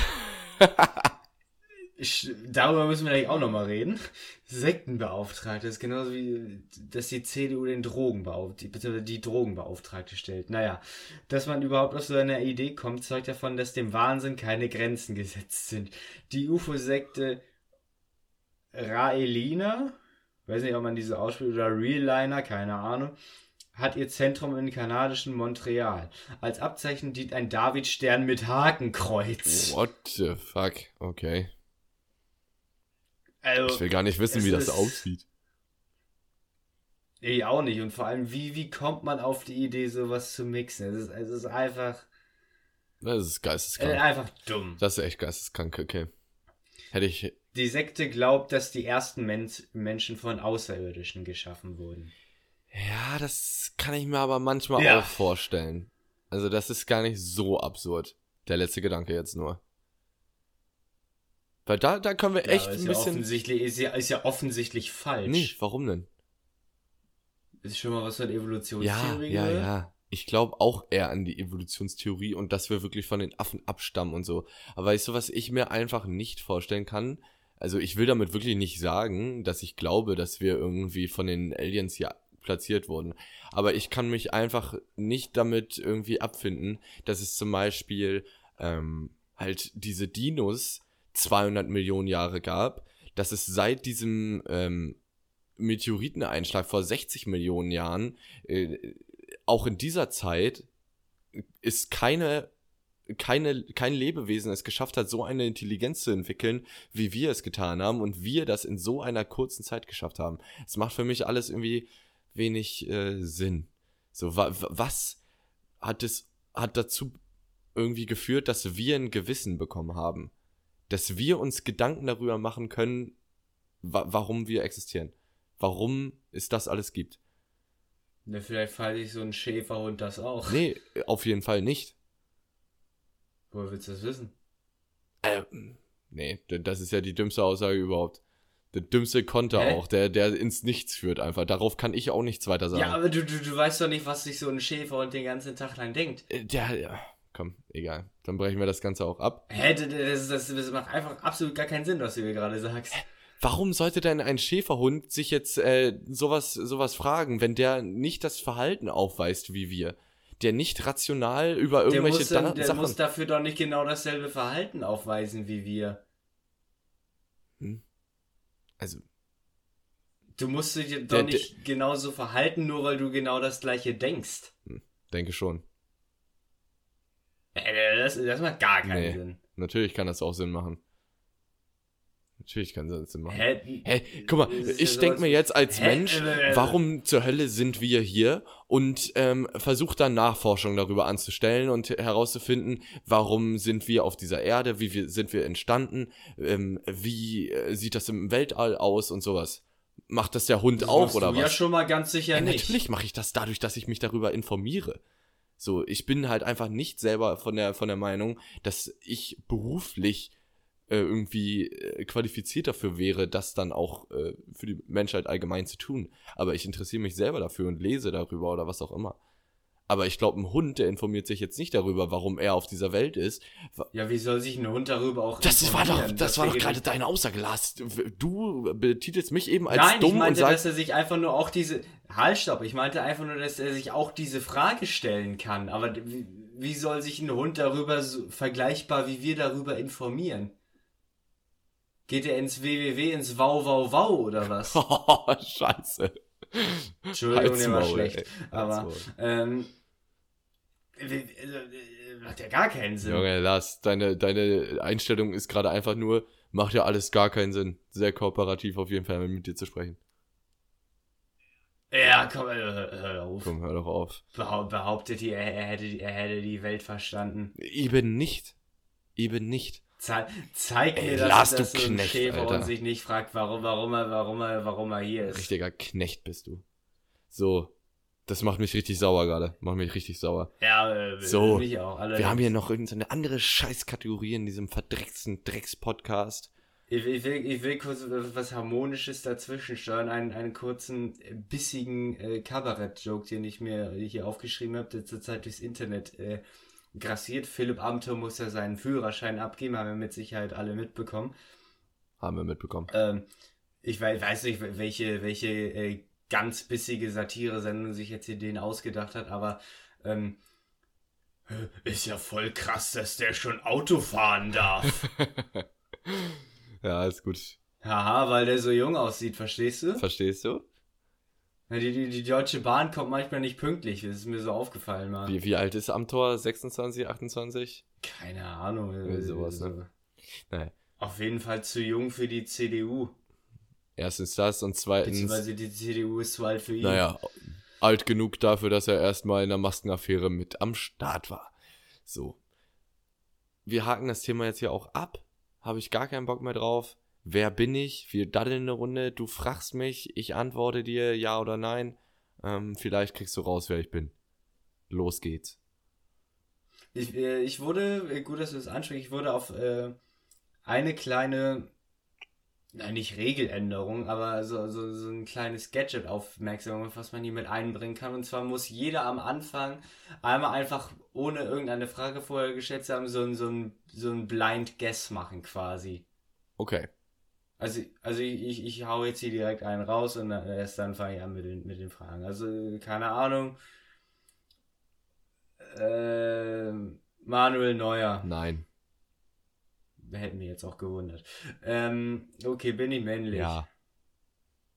Darüber müssen wir gleich auch nochmal reden. Sektenbeauftragte ist genauso wie, dass die CDU den Drogenbeauftragte, beziehungsweise die Drogenbeauftragte stellt. Naja, dass man überhaupt auf so eine Idee kommt, zeugt davon, dass dem Wahnsinn keine Grenzen gesetzt sind. Die UFO-Sekte Raelina, weiß nicht, ob man diese ausspricht, oder Realiner, keine Ahnung, hat ihr Zentrum in kanadischen Montreal. Als Abzeichen dient ein Davidstern mit Hakenkreuz. What the fuck? Okay. Also, Ich will gar nicht wissen, wie das aussieht. Ich auch nicht. Und vor allem, wie, wie kommt man auf die Idee, sowas zu mixen? Es ist, es ist einfach, Das ist äh, geisteskrank. einfach dumm. Das ist echt geisteskrank, okay. Hätte ich. Die Sekte glaubt, dass die ersten Men Menschen von Außerirdischen geschaffen wurden. Ja, das kann ich mir aber manchmal Ja. auch vorstellen. Also, das ist gar nicht so absurd. Der letzte Gedanke jetzt nur. Weil da, da können wir Ja, echt ein ja bisschen. offensichtlich, ist ja, ist ja offensichtlich falsch. Nicht, warum denn? Ist schon mal was von Ja, Evolutionstheorie ja, gehört? ja. Ich glaube auch eher an die Evolutionstheorie und dass wir wirklich von den Affen abstammen und so. Aber weißt du, was ich mir einfach nicht vorstellen kann? Also ich will damit wirklich nicht sagen, dass ich glaube, dass wir irgendwie von den Aliens hier platziert wurden. Aber ich kann mich einfach nicht damit irgendwie abfinden, dass es zum Beispiel ähm, halt diese Dinos 200 Millionen Jahre gab, dass es seit diesem ähm, Meteoriteneinschlag vor 60 Millionen Jahren äh, auch in dieser Zeit ist keine, keine, kein Lebewesen es geschafft hat, so eine Intelligenz zu entwickeln, wie wir es getan haben und wir das in so einer kurzen Zeit geschafft haben. Es macht für mich alles irgendwie wenig äh, Sinn. So, wa wa- was hat es, hat dazu irgendwie geführt, dass wir ein Gewissen bekommen haben. Dass wir uns Gedanken darüber machen können, wa warum wir existieren. Warum es das alles gibt. Na, vielleicht fand ich so ein Schäferhund das auch. Nee, auf jeden Fall nicht. Woher willst du das wissen? Ähm, nee, das ist ja die dümmste Aussage überhaupt. Der dümmste Konter Hä? auch, der, der ins Nichts führt einfach. Darauf kann ich auch nichts weiter sagen. Ja, aber du, du, du weißt doch nicht, was sich so ein Schäferhund den ganzen Tag lang denkt. Äh, Der, ja, komm, egal. Dann brechen wir das Ganze auch ab. Hä, das, das, das macht einfach absolut gar keinen Sinn, was du mir gerade sagst. Warum sollte denn ein Schäferhund sich jetzt äh, sowas, sowas fragen, wenn der nicht das Verhalten aufweist wie wir? Der nicht rational über Der, irgendwelche muss, dann, da der Sachen. muss dafür doch nicht genau dasselbe Verhalten aufweisen wie wir. also, Du musst dich doch Der- nicht genauso verhalten, nur weil du genau das gleiche denkst. denke schon. Äh, Das, das macht gar keinen Nee. Sinn. Natürlich kann das auch Sinn machen. Natürlich kann das Sinn machen. Hä? Hä, guck mal, ich denke mir jetzt als Hä? Mensch, Äh, äh, warum zur Hölle sind wir hier und ähm, versucht dann Nachforschung darüber anzustellen und herauszufinden, warum sind wir auf dieser Erde, wie wir, sind wir entstanden, ähm, wie äh, sieht das im Weltall aus und sowas. Macht das der Hund Das auch oder du was? Ja, schon mal ganz sicher Ja, nicht. natürlich mache ich das dadurch, dass ich mich darüber informiere. So, ich bin halt einfach nicht selber von der, von der Meinung, dass ich beruflich äh, irgendwie äh, qualifiziert dafür wäre, das dann auch äh, für die Menschheit allgemein zu tun. Aber ich interessiere mich selber dafür und lese darüber oder was auch immer. Aber ich glaube, ein Hund, der informiert sich jetzt nicht darüber, warum er auf dieser Welt ist. Ja, wie soll sich ein Hund darüber auch Das war doch, informieren? das war doch gerade deine Aussage, Lars. Du betitelst mich eben als Nein, ich dumm meinte, und dass sagst, er sich einfach nur auch diese. Halt, stopp. Ich meinte einfach nur, dass er sich auch diese Frage stellen kann. Aber wie, wie soll sich ein Hund darüber so vergleichbar wie wir darüber informieren? Geht er ins WWW, ins Wow Wow Wow oder was? oh, scheiße. Entschuldigung, der war schlecht. ey. Aber, ähm, also, äh, macht ja gar keinen Sinn. Junge, Lars, deine, deine Einstellung ist gerade einfach nur, macht ja alles gar keinen Sinn. Sehr kooperativ auf jeden Fall mit dir zu sprechen. Ja, komm, äh, hör, hör auf. Komm, hör doch auf. Behau- Behauptet ihr, er, er, hätte, er hätte die Welt verstanden. Eben nicht. Eben nicht. Zei zeig Ey, mir, dass, Lars, dass du so ein Knecht, Schäfer Alter. und sich nicht fragt, warum, warum, er, warum, er, warum er hier ist. Richtiger Knecht bist du. So. Das macht mich richtig sauer gerade. Macht mich richtig sauer. Ja, äh, So, mich auch. Allerdings. Wir haben hier noch irgendeine andere Scheißkategorie in diesem verdrecksten Drecks-Podcast. Ich, ich, will, ich will kurz was Harmonisches dazwischen steuern. Einen, einen kurzen, äh, bissigen äh, Kabarett-Joke, den ich mir hier aufgeschrieben habe, der zurzeit durchs Internet äh, grassiert. Philipp Amthor muss ja seinen Führerschein abgeben, haben wir mit Sicherheit alle mitbekommen. Haben wir mitbekommen. Ähm, ich weiß, weiß nicht, welche, welche äh, ganz bissige Satire-Sendung sich jetzt hier den ausgedacht hat, aber ähm, ist ja voll krass, dass der schon Auto fahren darf. ja, ist gut. Haha, weil der so jung aussieht, verstehst du? Verstehst du? Ja, die, die, die Deutsche Bahn kommt manchmal nicht pünktlich, das ist mir so aufgefallen mal. Wie, wie alt ist Amtor? 26, 28? Keine Ahnung. Irgendwie sowas, so. ne? Naja. Auf jeden Fall zu jung für die CDU. Erstens das und zweitens. Beziehungsweise die CDU ist zu alt für ihn. Naja, alt genug dafür, dass er erstmal in der Maskenaffäre mit am Start war. So. Wir haken das Thema jetzt hier auch ab. Habe ich gar keinen Bock mehr drauf. Wer bin ich? Wir daddeln eine Runde. Du fragst mich. Ich antworte dir ja oder nein. Ähm, vielleicht kriegst du raus, wer ich bin. Los geht's. Ich, äh, ich wurde, äh, gut, dass du das ansprichst, ich wurde auf äh, eine kleine, na, nicht Regeländerung, aber so, so, so ein kleines Gadget aufmerksam was man hier mit einbringen kann. Und zwar muss jeder am Anfang einmal einfach, ohne irgendeine Frage vorher gestellt zu haben, so ein, so ein, so ein Blind Guess machen quasi. Okay. Also, also ich, ich, ich hau jetzt hier direkt einen raus und dann- erst dann fange ich an mit den, mit den Fragen. Also, keine Ahnung. Ähm, Manuel Neuer. Nein. Hätten wir jetzt auch gewundert. Ähm, okay, bin ich männlich? Ja.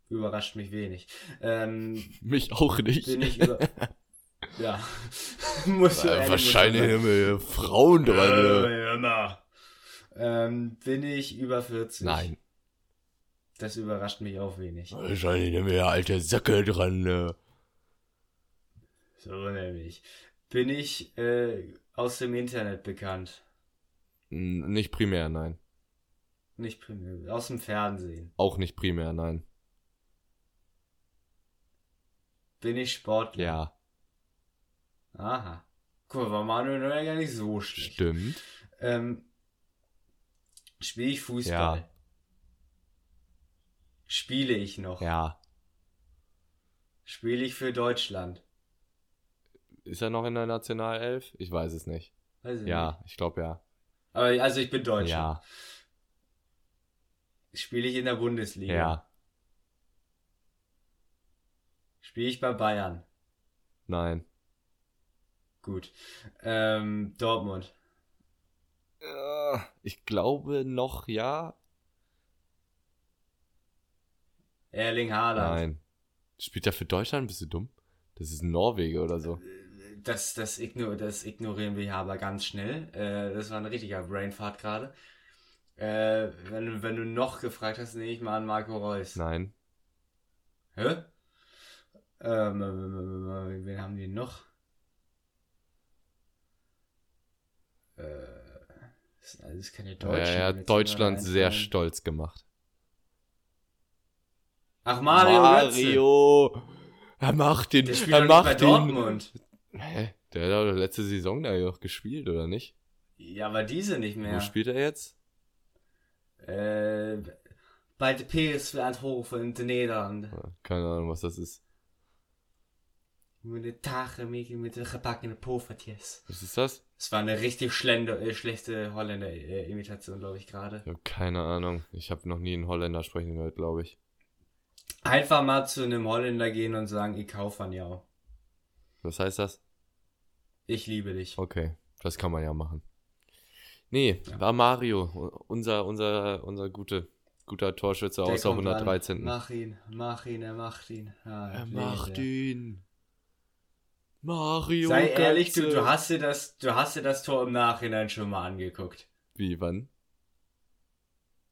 Überrascht mich wenig. Ähm, Mich auch nicht. bin ich über... ja. Muss Äh, ehrlich wahrscheinlich muss man immer Frauen dran. Äh. Ähm, bin ich über 40? Nein. Das überrascht mich auch wenig. Wahrscheinlich immer der alte Sacke dran. Ne? So nämlich. Bin ich äh, aus dem Internet bekannt? Nicht primär, nein. Nicht primär, aus dem Fernsehen. Auch nicht primär, nein. Bin ich Sportler? Ja, Aha. Guck mal, war Manuel Neuer gar nicht so schlecht. stimmt. Ähm, Spiele ich Fußball? Ja. Spiele ich noch? Ja. Spiele ich für Deutschland? Ist er noch in der Nationalelf? Ich weiß es nicht. Weiß ich nicht. Ja, ich glaube ja. Aber also ich bin Deutscher. Ja, Spiele ich in der Bundesliga? ja, Spiele ich bei Bayern? nein. Gut. Ähm, Dortmund. Äh, Ich glaube noch ja. Erling Haaland. Nein. Spielt er für Deutschland? Bist du dumm? Das ist ein Norweger oder so. Das, das, igno das ignorieren wir hier aber ganz schnell. Äh, das war ein richtiger Brainfart gerade. Äh, wenn, du- wenn du noch gefragt hast, nehme ich mal an Marco Reus. Nein. Hä? Ähm, ähm, ähm, wen haben die noch? Äh, das sind alles keine Deutschen. er hat jetzt Deutschland sehr einfallen. stolz gemacht. Ach, Mario, Götze. Mario! Er macht den. Er macht den. Dortmund. Hä? Der hat doch letzte Saison da noch gespielt, oder nicht? Ja, aber diese nicht Wo mehr. spielt er jetzt? Äh, bei der PSV Eindhoven in den Niederlanden. Ja, Keine Ahnung, was das ist. Mit den Tagen mit, den gebackenen Poffertjes. Was ist das? Das war eine richtig schlende, äh, schlechte Holländer-Imitation, glaube ich, gerade. Ich habe keine Ahnung. Ich habe noch nie einen Holländer sprechen gehört, glaube ich. Einfach mal zu einem Holländer gehen und sagen, ich kaufe an ja. Was heißt das? Ich liebe dich. Okay, das kann man ja machen. Nee, Ja. war Mario, unser, unser, unser gute, guter Torschütze Der aus der kommt an. 113. Mach ihn, mach ihn, er macht ihn. Ah, Er macht ihn. Mario. Sei ehrlich, du, Götze. du, hast dir das, du hast dir das Tor im Nachhinein schon mal angeguckt. Wie, wann?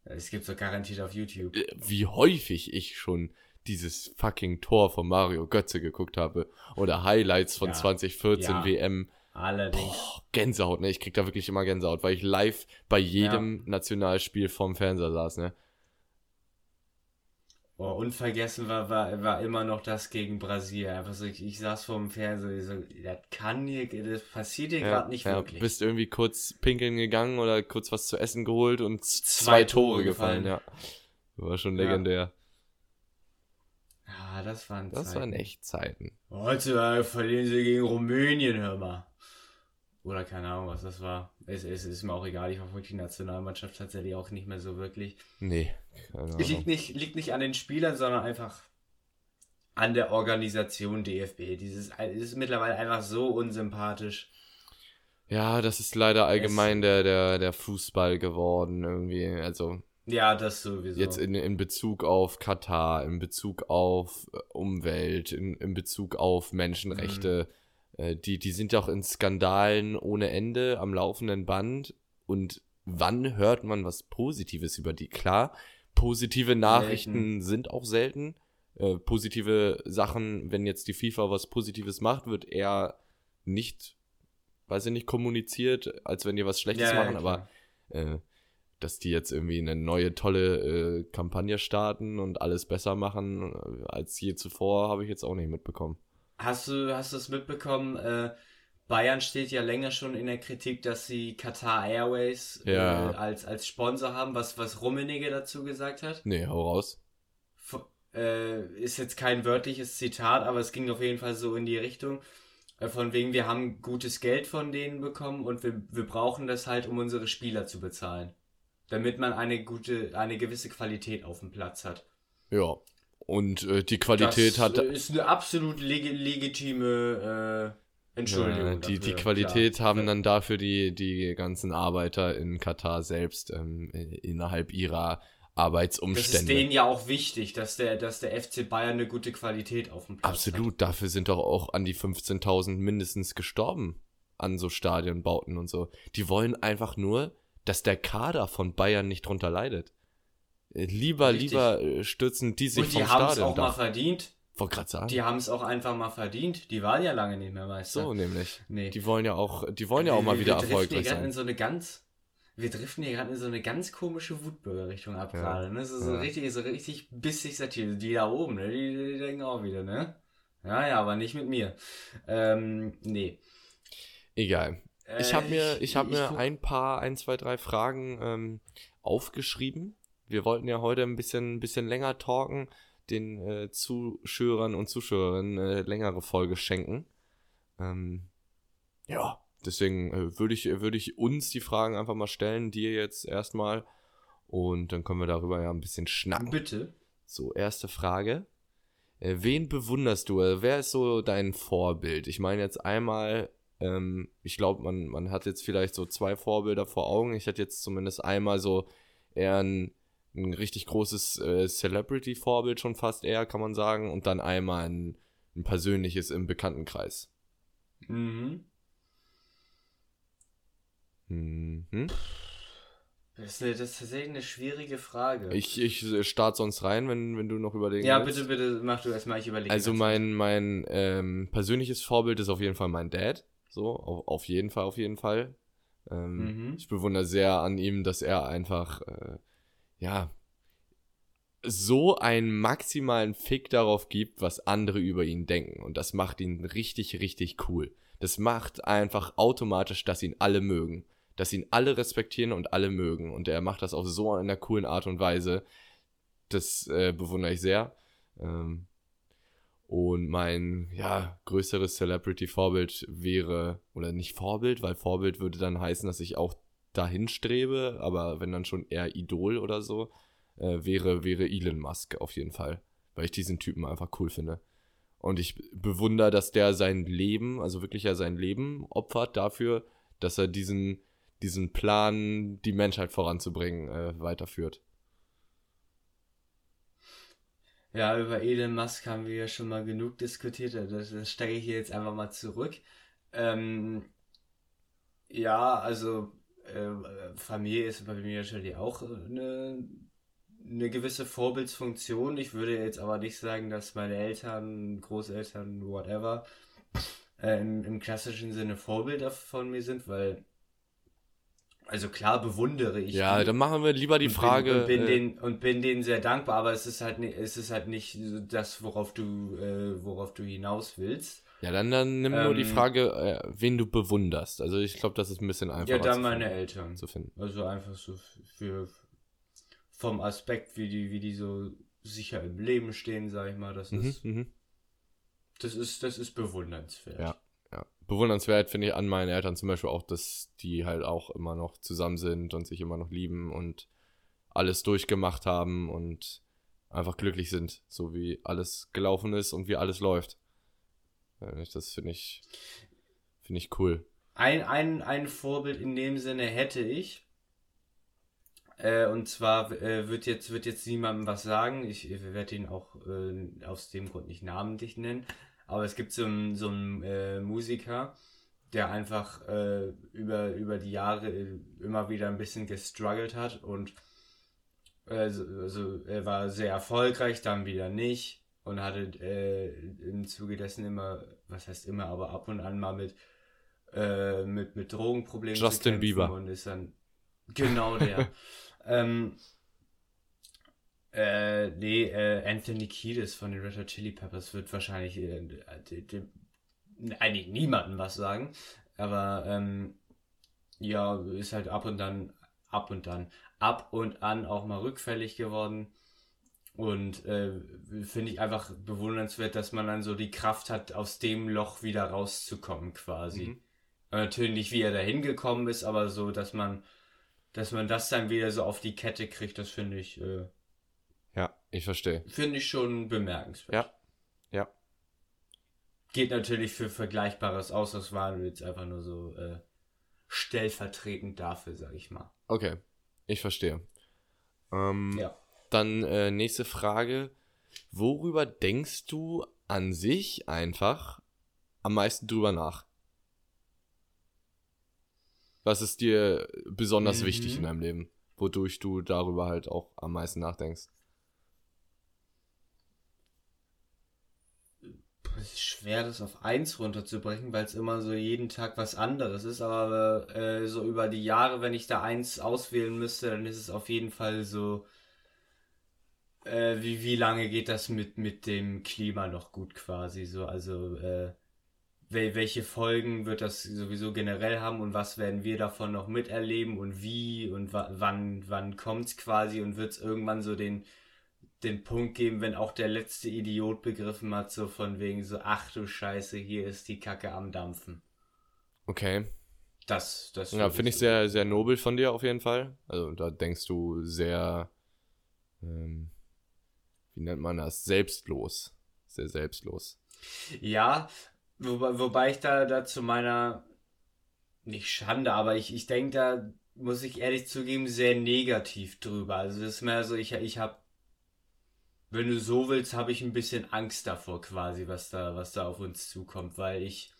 Es gibt's doch garantiert auf YouTube. Äh, Wie häufig ich schon dieses fucking Tor von Mario Götze geguckt habe. Oder Highlights von Ja. 2014 Ja. WM. Allerdings. Boah, Gänsehaut, ne? Ich krieg da wirklich immer Gänsehaut, weil ich live bei jedem Nationalspiel vorm Fernseher saß, ne? Oh, unvergessen war, war, war immer noch das gegen Brasilien. Einfach so, ich, ich saß vor dem Fernseher, so, das kann hier, das passiert hier gerade nicht ja, wirklich. Bist irgendwie kurz pinkeln gegangen oder kurz was zu essen geholt und Zwei zwei, Tore Tore gefallen, gefallen. ja. War schon Ja. legendär. Ja, das waren Das Zeiten. waren echt Zeiten. Heute verlieren sie gegen Rumänien, hör mal. Oder keine Ahnung, was das war. Es, es ist mir auch egal, ich verfolge die Nationalmannschaft tatsächlich auch nicht mehr so wirklich. Nee, keine Liegt Ahnung. nicht, liegt nicht an den Spielern, sondern einfach an der Organisation DFB. Dieses es ist mittlerweile einfach so unsympathisch. Ja, das ist leider allgemein der, der, der Fußball geworden irgendwie. Also Ja, das sowieso. jetzt in, in Bezug auf Katar, in Bezug auf äh, Umwelt, in, in Bezug auf Menschenrechte. Äh, die, die sind ja auch in Skandalen ohne Ende am laufenden Band. Und wann hört man was Positives über die? Klar, positive Nachrichten sind auch selten. Äh, positive Sachen, wenn jetzt die FIFA was Positives macht, wird eher nicht, weiß ich nicht, kommuniziert, als wenn die was Schlechtes Ja, ja, machen, aber äh, dass die jetzt irgendwie eine neue tolle äh, Kampagne starten und alles besser machen äh, als je zuvor, habe ich jetzt auch nicht mitbekommen. Hast du, hast du es mitbekommen? Äh, Bayern steht ja länger schon in der Kritik, dass sie Qatar Airways Ja. äh, als, als Sponsor haben, was, was Rummenigge dazu gesagt hat. Nee, hau raus. F äh, ist jetzt kein wörtliches Zitat, aber es ging auf jeden Fall so in die Richtung. Äh, von wegen, wir haben gutes Geld von denen bekommen und wir, wir brauchen das halt, um unsere Spieler zu bezahlen. Damit man eine gute, eine gewisse Qualität auf dem Platz hat. Ja. Und äh, die Qualität das hat. äh, ist eine absolut legi legitime äh, Entschuldigung. Ja, die, die dafür, Qualität klar. haben dann dafür die, die ganzen Arbeiter in Katar selbst ähm, innerhalb ihrer Das Arbeitsumstände. ist denen ja auch wichtig, dass der, dass der FC Bayern eine gute Qualität auf dem Platz Absolut, dafür sind doch auch an die 15.000 mindestens gestorben an so Stadionbauten und so. Die wollen einfach nur, dass der Kader von Bayern nicht drunter leidet. Äh, Lieber, Richtig. lieber äh, stürzen die sich Und die vom haben es Stadion auch mal da. verdient. Wollte gerade sagen. Die haben es auch einfach mal verdient. Die waren ja lange nicht mehr Meister. so nämlich. nee. Die wollen ja auch, die wollen ja auch mal wieder erfolgreich gerade in sein. so eine ganz, wir driften hier gerade in so eine ganz komische Wutbürgerrichtung ab Ja. gerade. Ne? So, so Ja. richtig, so richtig bissig Satire. Die da oben, ne? die, die denken auch wieder, ne? Ja, ja, aber nicht mit mir. Ähm, nee. Egal. Ich Äh, habe mir, ich habe mir guck- ein paar, ein, zwei, drei Fragen ähm, aufgeschrieben. Wir wollten ja heute ein bisschen, ein bisschen länger talken, den äh, Zuschauern und Zuschauerinnen äh, längere Folge schenken. Ähm, ja, deswegen äh, würde ich, würde ich uns die Fragen einfach mal stellen, dir jetzt erstmal. Und dann können wir darüber ja ein bisschen schnacken. Bitte. So, erste Frage. Äh, wen bewunderst du? Wer ist so dein Vorbild? Ich meine jetzt einmal, ähm, ich glaube, man, man hat jetzt vielleicht so zwei Vorbilder vor Augen. Ich hatte jetzt zumindest einmal so eher ein, ein richtig großes äh, Celebrity-Vorbild schon fast eher, kann man sagen. Und dann einmal ein, ein persönliches im Bekanntenkreis. Mhm. Mhm. Das ist, eine, das ist tatsächlich eine schwierige Frage. Ich, ich äh, starte sonst rein, wenn, wenn du noch überlegen ja, willst. bitte, bitte, mach du erstmal, ich überlege. Also mein, mein ähm, persönliches Vorbild ist auf jeden Fall mein Dad. So, auf, jeden Fall, auf jeden Fall. Ähm, Mhm. Ich bewundere sehr an ihm, dass er einfach, äh, ja, so einen maximalen Fick darauf gibt, was andere über ihn denken. Und das macht ihn richtig, richtig cool. Das macht einfach automatisch, dass ihn alle mögen. Dass ihn alle respektieren und alle mögen. Und er macht das auf so einer coolen Art und Weise. Das äh, bewundere ich sehr. Ähm, und mein, ja, größeres Celebrity-Vorbild wäre, oder nicht Vorbild, weil Vorbild würde dann heißen, dass ich auch dahin strebe, aber wenn dann schon eher Idol oder so, äh, wäre, wäre Elon Musk auf jeden Fall. Weil ich diesen Typen einfach cool finde. Und ich bewundere, dass der sein Leben, also wirklich ja sein Leben opfert dafür, dass er diesen, diesen Plan, die Menschheit voranzubringen, äh, weiterführt. Ja, über Elon Musk haben wir ja schon mal genug diskutiert. Das, das stecke ich hier jetzt einfach mal zurück. Ähm, ja, also äh, Familie ist bei mir natürlich auch eine, eine gewisse Vorbildsfunktion. Ich würde jetzt aber nicht sagen, dass meine Eltern, Großeltern, whatever, äh, im, im klassischen Sinne Vorbilder von mir sind, weil, also klar bewundere ich Ja, die. dann machen wir lieber die Und Frage. Bin, und, bin äh, denen, und bin denen sehr dankbar, aber es ist halt, es ist halt nicht das, worauf du, äh, worauf du hinaus willst. Ja, dann, dann nimm nur die Ähm, Frage, äh, wen du bewunderst. Also ich glaube, das ist ein bisschen einfacher ja, dann meine finden, Eltern. zu finden. Also einfach so für vom Aspekt, wie die, wie die so sicher im Leben stehen, sag ich mal, das Mhm, ist, mhm. das ist, das ist bewundernswert. Ja. Bewundernswert finde ich an meinen Eltern zum Beispiel auch, dass die halt auch immer noch zusammen sind und sich immer noch lieben und alles durchgemacht haben und einfach glücklich sind, so wie alles gelaufen ist und wie alles läuft. Das finde ich, finde ich cool. Ein, ein, ein Vorbild in dem Sinne hätte ich. Äh, und zwar äh, wird, jetzt, wird jetzt niemandem was sagen. Ich, ich werde ihn auch äh, aus dem Grund nicht namentlich nennen. Aber es gibt so einen, so einen äh, Musiker, der einfach äh, über, über die Jahre äh, immer wieder ein bisschen gestruggelt hat. Und äh, so- also, er war sehr erfolgreich, dann wieder nicht. Und hatte äh, im Zuge dessen immer, was heißt immer, aber ab und an mal mit äh, mit, mit Drogenproblemen Justin Bieber. und ist dann genau der. ähm, äh, nee, äh, Anthony Kiedis von den Red Hot Chili Peppers wird wahrscheinlich äh, dem- eigentlich niemandem was sagen, aber ähm, ja, ist halt ab und dann, ab und dann, ab und an auch mal rückfällig geworden. Und äh, finde ich einfach bewundernswert, dass man dann so die Kraft hat, aus dem Loch wieder rauszukommen, quasi. Mhm. Natürlich nicht, wie er da hingekommen ist, aber so, dass man, dass man das dann wieder so auf die Kette kriegt, das finde ich, äh, ich verstehe. finde ich schon bemerkenswert. Ja. Ja. Geht natürlich für Vergleichbares aus, das war jetzt einfach nur so äh, stellvertretend dafür, sag ich mal. Okay, ich verstehe. Ähm, Ja. Dann äh, nächste Frage. Worüber denkst du an sich einfach am meisten drüber nach? Was ist dir besonders Mhm. wichtig in deinem Leben? Wodurch du darüber halt auch am meisten nachdenkst? Es ist schwer, das auf eins runterzubrechen, weil es immer so jeden Tag was anderes ist. Aber äh, so über die Jahre, wenn ich da eins auswählen müsste, dann ist es auf jeden Fall so. Äh, wie, wie lange geht das mit, mit dem Klima noch gut quasi? So, also äh, wel, welche Folgen wird das sowieso generell haben und was werden wir davon noch miterleben und wie und wann, wann kommt es quasi und wird es irgendwann so den den Punkt geben, wenn auch der letzte Idiot begriffen hat, so von wegen so, ach du Scheiße, hier ist die Kacke am Dampfen. Okay. Das, das. Ja, finde ich sehr, sehr nobel von dir auf jeden Fall. Also da denkst du sehr, ähm, wie nennt man das? Selbstlos. Sehr selbstlos. Ja, wobei, wobei ich da, da zu meiner, nicht Schande, aber ich, ich denke da, muss ich ehrlich zugeben, sehr negativ drüber. Also das ist mehr so, ich, ich habe wenn du so willst, habe ich ein bisschen Angst davor quasi, was da, was da auf uns zukommt, weil ich,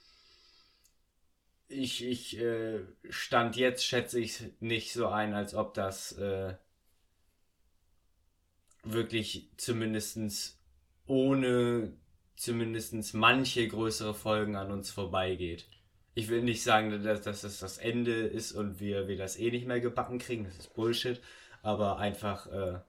ich, ich äh, stand jetzt, schätze ich nicht so ein, als ob das äh, wirklich zumindestens ohne zumindestens manche größere Folgen an uns vorbeigeht. Ich will nicht sagen, dass, dass das das Ende ist und wir, wir das eh nicht mehr gebacken kriegen, das ist Bullshit, aber einfach äh,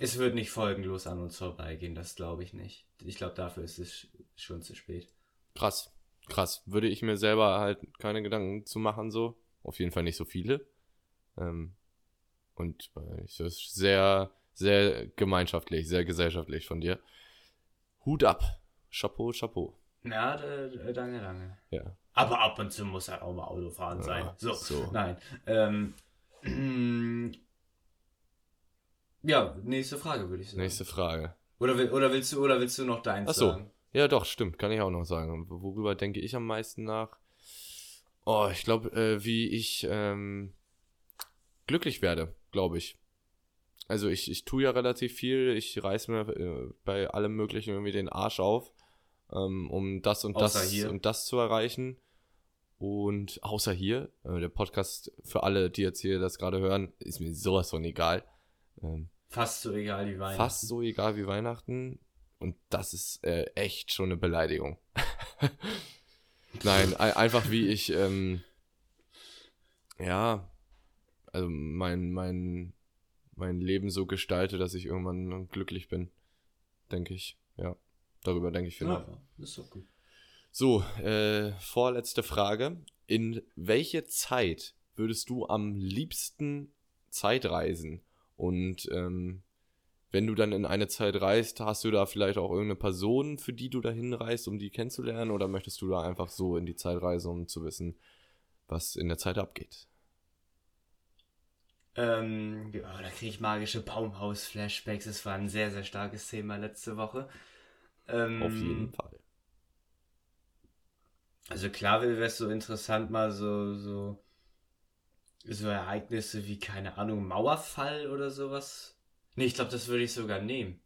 es wird nicht folgenlos an uns vorbeigehen, das glaube ich nicht. Ich glaube, dafür ist es schon zu spät. Krass, krass. Würde ich mir selber halt keine Gedanken zu machen, so. Auf jeden Fall nicht so viele. Ähm, und äh, das ist sehr, sehr gemeinschaftlich, sehr gesellschaftlich von dir. Hut ab. Chapeau, Chapeau. Ja, danke, danke. Ja. Aber ab und zu muss halt auch mal Autofahren sein. Ja, so, so, nein. Ähm, Ja, nächste Frage würde ich sagen. Nächste Frage. Oder, will, oder, willst, du, oder willst du noch deins Ach so. sagen? Ja, doch, stimmt. Kann ich auch noch sagen. Worüber denke ich am meisten nach? Oh, ich glaube, äh, wie ich ähm, glücklich werde, glaube ich. Also ich, ich tue ja relativ viel. Ich reiß mir äh, bei allem Möglichen irgendwie den Arsch auf, ähm, um das und außer das hier. und das zu erreichen. Und außer hier, äh, der Podcast für alle, die jetzt hier das gerade hören, ist mir sowas von egal. Ähm, fast so egal wie Weihnachten. Fast so egal wie Weihnachten. Und das ist äh, echt schon eine Beleidigung. Nein, einfach wie ich, ähm, ja, also mein, mein, mein Leben so gestalte, dass ich irgendwann glücklich bin. Denke ich. Ja, darüber denke ich viel nach. Ja, ist doch gut. So, äh, vorletzte Frage. In welche Zeit würdest du am liebsten Zeitreisen? Und ähm, wenn du dann in eine Zeit reist, hast du da vielleicht auch irgendeine Person, für die du dahin reist, um die kennenzulernen? Oder möchtest du da einfach so in die Zeit reisen, um zu wissen, was in der Zeit abgeht? Ähm, ja, da kriege ich magische Baumhaus-Flashbacks. Es war ein sehr, sehr starkes Thema letzte Woche. Ähm, Auf jeden Fall. Also klar wäre es so interessant, mal so, so so Ereignisse wie, keine Ahnung, Mauerfall oder sowas. Nee, ich glaube, das würde ich sogar nehmen.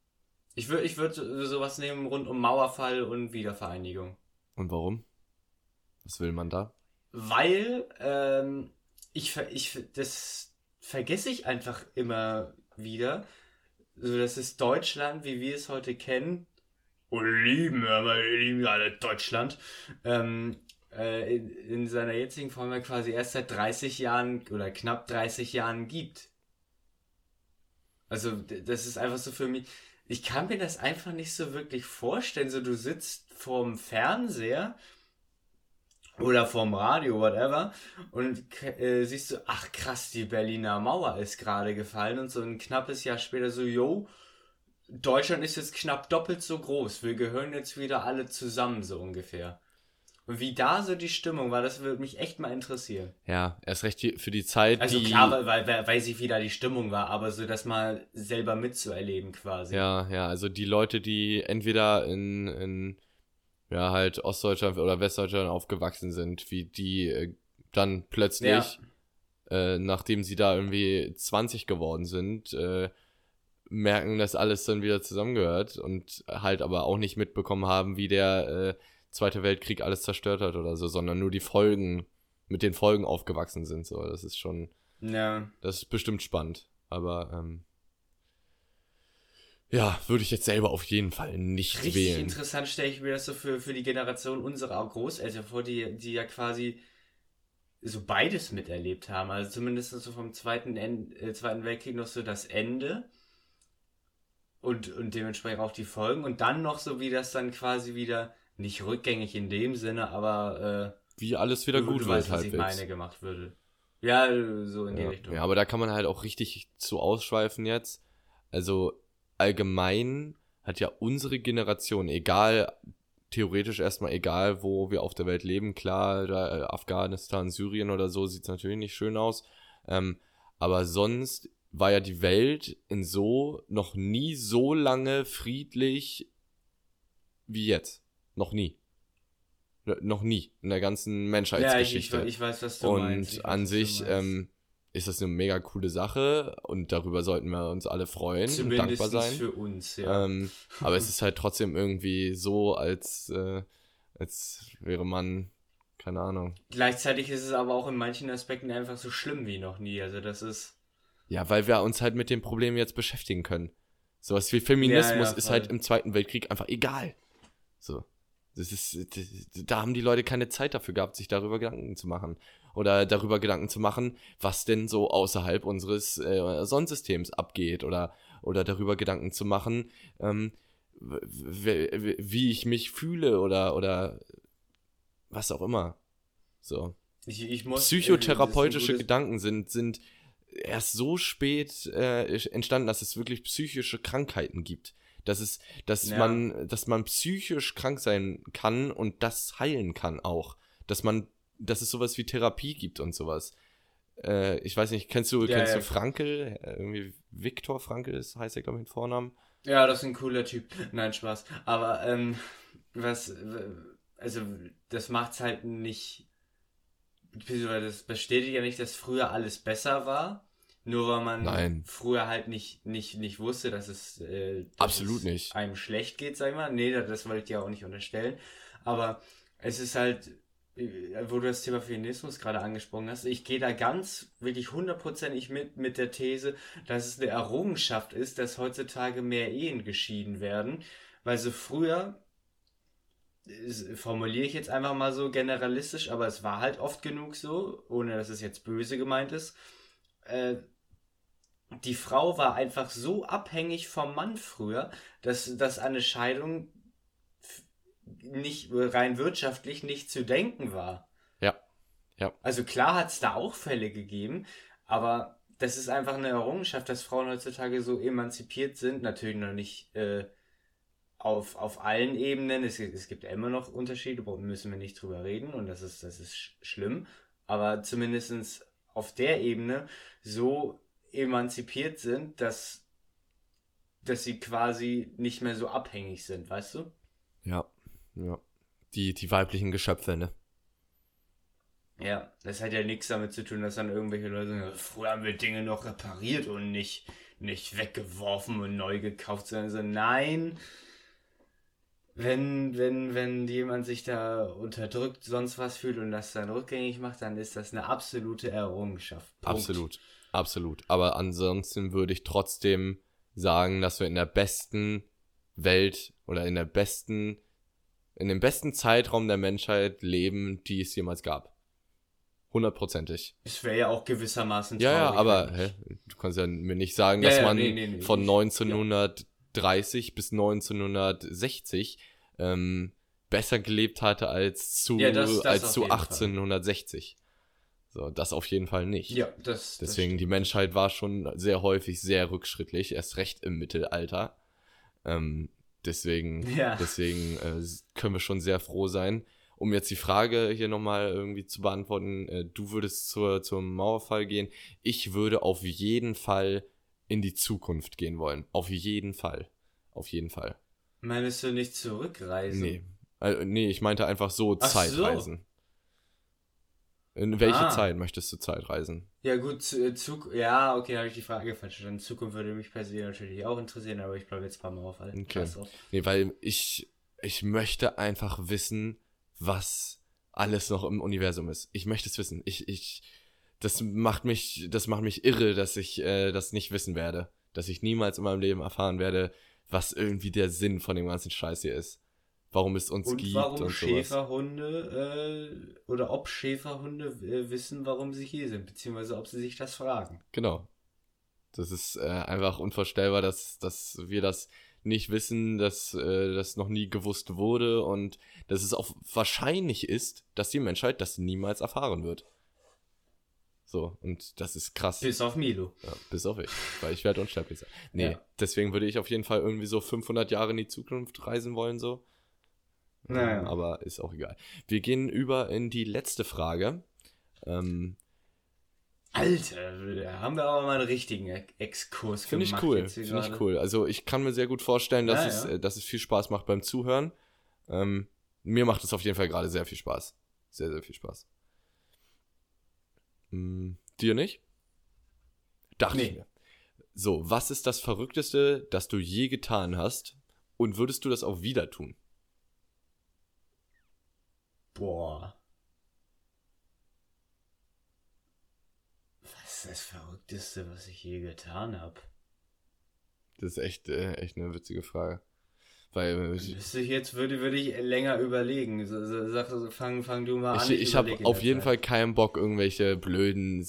Ich würde ich würd sowas nehmen rund um Mauerfall und Wiedervereinigung. Und warum? Was will man da? Weil, ähm, ich, ich, das vergesse ich einfach immer wieder. So, das ist Deutschland, wie wir es heute kennen. Und lieben, wir lieben alle Deutschland. Ähm, äh, in, in, seiner jetzigen Form ja quasi erst seit 30 Jahren oder knapp 30 Jahren gibt. Also das ist einfach so für mich, ich kann mir das einfach nicht so wirklich vorstellen. So du sitzt vorm Fernseher oder vorm Radio, whatever, und äh, siehst du, ach krass, die Berliner Mauer ist gerade gefallen und so ein knappes Jahr später so, yo, Deutschland ist jetzt knapp doppelt so groß, wir gehören jetzt wieder alle zusammen, so ungefähr. Und wie da so die Stimmung war, das würde mich echt mal interessieren. Ja, erst recht für die Zeit. Also die... klar, weil, weil, weiß ich, wie da die Stimmung war, aber so das mal selber mitzuerleben quasi. Ja, ja, also die Leute, die entweder in, in ja, halt Ostdeutschland oder Westdeutschland aufgewachsen sind, wie die äh, dann plötzlich, ja. äh, nachdem sie da irgendwie 20 geworden sind, äh, merken, dass alles dann wieder zusammengehört und halt aber auch nicht mitbekommen haben, wie der äh, Zweite Weltkrieg alles zerstört hat oder so, sondern nur die Folgen, mit den Folgen aufgewachsen sind. So, das ist schon. Ja. Das ist bestimmt spannend. Aber ähm, Ja, würde ich jetzt selber auf jeden Fall nicht Richtig wählen. interessant stelle ich mir das so für, für die Generation unserer Großeltern vor, die, die ja quasi so beides miterlebt haben. Also zumindest so vom Zweiten, End, äh, Zweiten Weltkrieg noch so das Ende und, und dementsprechend auch die Folgen und dann noch so, wie das dann quasi wieder, nicht rückgängig in dem Sinne, aber äh, Wie alles wieder gut du wird weißt, was ich meine gemacht würde. Ja, so in die Ja. Richtung. ja, aber da kann man halt auch richtig zu ausschweifen jetzt. Also allgemein hat ja unsere Generation, egal, theoretisch erstmal egal, wo wir auf der Welt leben, klar, da, äh, Afghanistan, Syrien oder so, sieht es natürlich nicht schön aus. Ähm, aber sonst war ja die Welt in so noch nie so lange friedlich wie jetzt. Noch nie. Noch nie in der ganzen ja, ich, ich, Menschheitsgeschichte. ich weiß, was du Und meinst. Weiß, an sich ähm, ist das eine mega coole Sache und darüber sollten wir uns alle freuen und Zumindest dankbar sein. für uns, ja. Ähm, aber es ist halt trotzdem irgendwie so, als, äh, als wäre man, keine Ahnung. Gleichzeitig ist es aber auch in manchen Aspekten einfach so schlimm wie noch nie. Also das ist. Ja, weil wir uns halt mit dem Problem jetzt beschäftigen können. Sowas wie Feminismus Ja, ja, ist halt im Zweiten Weltkrieg einfach egal. So. Das ist, da haben die Leute keine Zeit dafür gehabt, sich darüber Gedanken zu machen. Oder darüber Gedanken zu machen, was denn so außerhalb unseres äh, Sonnensystems abgeht. Oder, oder darüber Gedanken zu machen, ähm, wie ich mich fühle oder, oder was auch immer. So Ich, ich muss, psychotherapeutische äh, ein gutes- Gedanken sind, sind erst so spät äh, entstanden, dass es wirklich psychische Krankheiten gibt. Dass es, dass Ja. man, dass man psychisch krank sein kann und das heilen kann auch. Dass man, dass es sowas wie Therapie gibt und sowas. Äh, ich weiß nicht, kennst du, Ja, kennst ja. du Frankel? Irgendwie Viktor Frankel ist, heißt er, glaube ich, mit Vornamen. Ja, das ist ein cooler Typ. Nein, Spaß. Aber ähm, was, also das macht's halt nicht, das bestätigt ja nicht, dass früher alles besser war. Nur weil man Nein. früher halt nicht, nicht, nicht wusste, dass es, äh, dass Absolut es nicht. einem schlecht geht, sag ich mal. Nee, das- das wollte ich dir auch nicht unterstellen. Aber es ist halt, äh, wo du das Thema Feminismus gerade angesprochen hast, ich gehe da ganz, wirklich hundertprozentig mit, mit der These, dass es eine Errungenschaft ist, dass heutzutage mehr Ehen geschieden werden. Weil so früher, formuliere ich jetzt einfach mal so generalistisch, aber es war halt oft genug so, ohne dass es jetzt böse gemeint ist. Äh, die Frau war einfach so abhängig vom Mann früher, dass, dass eine Scheidung nicht rein wirtschaftlich nicht zu denken war. Ja. Ja. Also klar hat es da auch Fälle gegeben, aber das ist einfach eine Errungenschaft, dass Frauen heutzutage so emanzipiert sind. Natürlich noch nicht äh, auf, auf allen Ebenen. Es, es gibt immer noch Unterschiede, da müssen wir nicht drüber reden und das ist, das ist sch- schlimm. Aber zumindest auf der Ebene so emanzipiert sind, dass, dass sie quasi nicht mehr so abhängig sind, weißt du? Ja. Ja. Die, die weiblichen Geschöpfe, ne? Ja, das hat ja nichts damit zu tun, dass dann irgendwelche Leute sagen, früher haben wir Dinge noch repariert und nicht, nicht weggeworfen und neu gekauft, sondern so, nein, wenn, wenn, wenn jemand sich da unterdrückt, sonst was fühlt und das dann rückgängig macht, dann ist das eine absolute Errungenschaft. Punkt. Absolut, absolut. Aber ansonsten würde ich trotzdem sagen, dass wir in der besten Welt oder in der besten, in dem besten Zeitraum der Menschheit leben, die es jemals gab. Hundertprozentig. Es wäre ja auch gewissermaßen Ja, ja, traurig, aber hä, du kannst ja mir nicht sagen, Ja, dass ja, man nee, nee, nee, von ich- 1930 bis 1960 ähm, besser gelebt hatte als zu, Ja, das- das als zu jeden Fall. 1860. So, das auf jeden Fall nicht. Ja, das. Deswegen, die Menschheit war schon sehr häufig sehr rückschrittlich, erst recht im Mittelalter. Ähm, deswegen Ja. deswegen äh, können wir schon sehr froh sein. Um jetzt die Frage hier nochmal irgendwie zu beantworten, äh, du würdest zur, zum Mauerfall gehen. Ich würde auf jeden Fall in die Zukunft gehen wollen. Auf jeden Fall. Auf jeden Fall. Meinst du nicht zurückreisen? Nee. Äh, nee, ich meinte einfach so Ach so. In welche Ah. Zeit möchtest du Zeitreisen? Ja gut, zu, äh, Zug ja, okay, habe ich die Frage falsch verstanden. Zukunft würde mich persönlich natürlich auch interessieren, aber ich bleibe jetzt beim Mauerfall. Okay. Krass auch. Nee, weil ich, ich möchte einfach wissen, was alles noch im Universum ist. Ich möchte es wissen. Ich, ich, das macht mich, das macht mich irre, dass ich äh, das nicht wissen werde. Dass ich niemals in meinem Leben erfahren werde, was irgendwie der Sinn von dem ganzen Scheiß hier ist. Warum es uns Und gibt warum und. Schäferhunde äh, oder ob Schäferhunde äh, wissen, warum sie hier sind, beziehungsweise ob sie sich das fragen. Genau. Das ist äh, einfach unvorstellbar, dass, dass wir das nicht wissen, dass äh, das noch nie gewusst wurde und dass es auch wahrscheinlich ist, dass die Menschheit das niemals erfahren wird. So, und das ist krass. Bis auf Milo. Ja, bis auf ich, weil ich werde unsterblich sein. Nee, Ja. deswegen würde ich auf jeden Fall irgendwie so 500 Jahre in die Zukunft reisen wollen, so. Naja. Aber ist auch egal. Wir gehen über in die letzte Frage. Ähm, Alter, da haben wir aber mal einen richtigen Ex- Exkurs Finde ich cool. Finde ich cool. Also ich kann mir sehr gut vorstellen, dass, Ja, es, ja. äh, dass es viel Spaß macht beim Zuhören. Ähm, mir macht es auf jeden Fall gerade sehr viel Spaß. Sehr, sehr viel Spaß. Hm, dir nicht? Dachte ich Nee. mir. So, was ist das Verrückteste, das du je getan hast? Und würdest du das auch wieder tun? Boah. Was ist das Verrückteste, was ich je getan habe? Das ist echt, äh, echt eine witzige Frage. Weil ich, Müsste ich jetzt, würde, würde ich länger überlegen. So, so, sag, so, fang, fang du mal an. ich, ich habe auf jeden Fall keinen Bock, irgendwelche blöden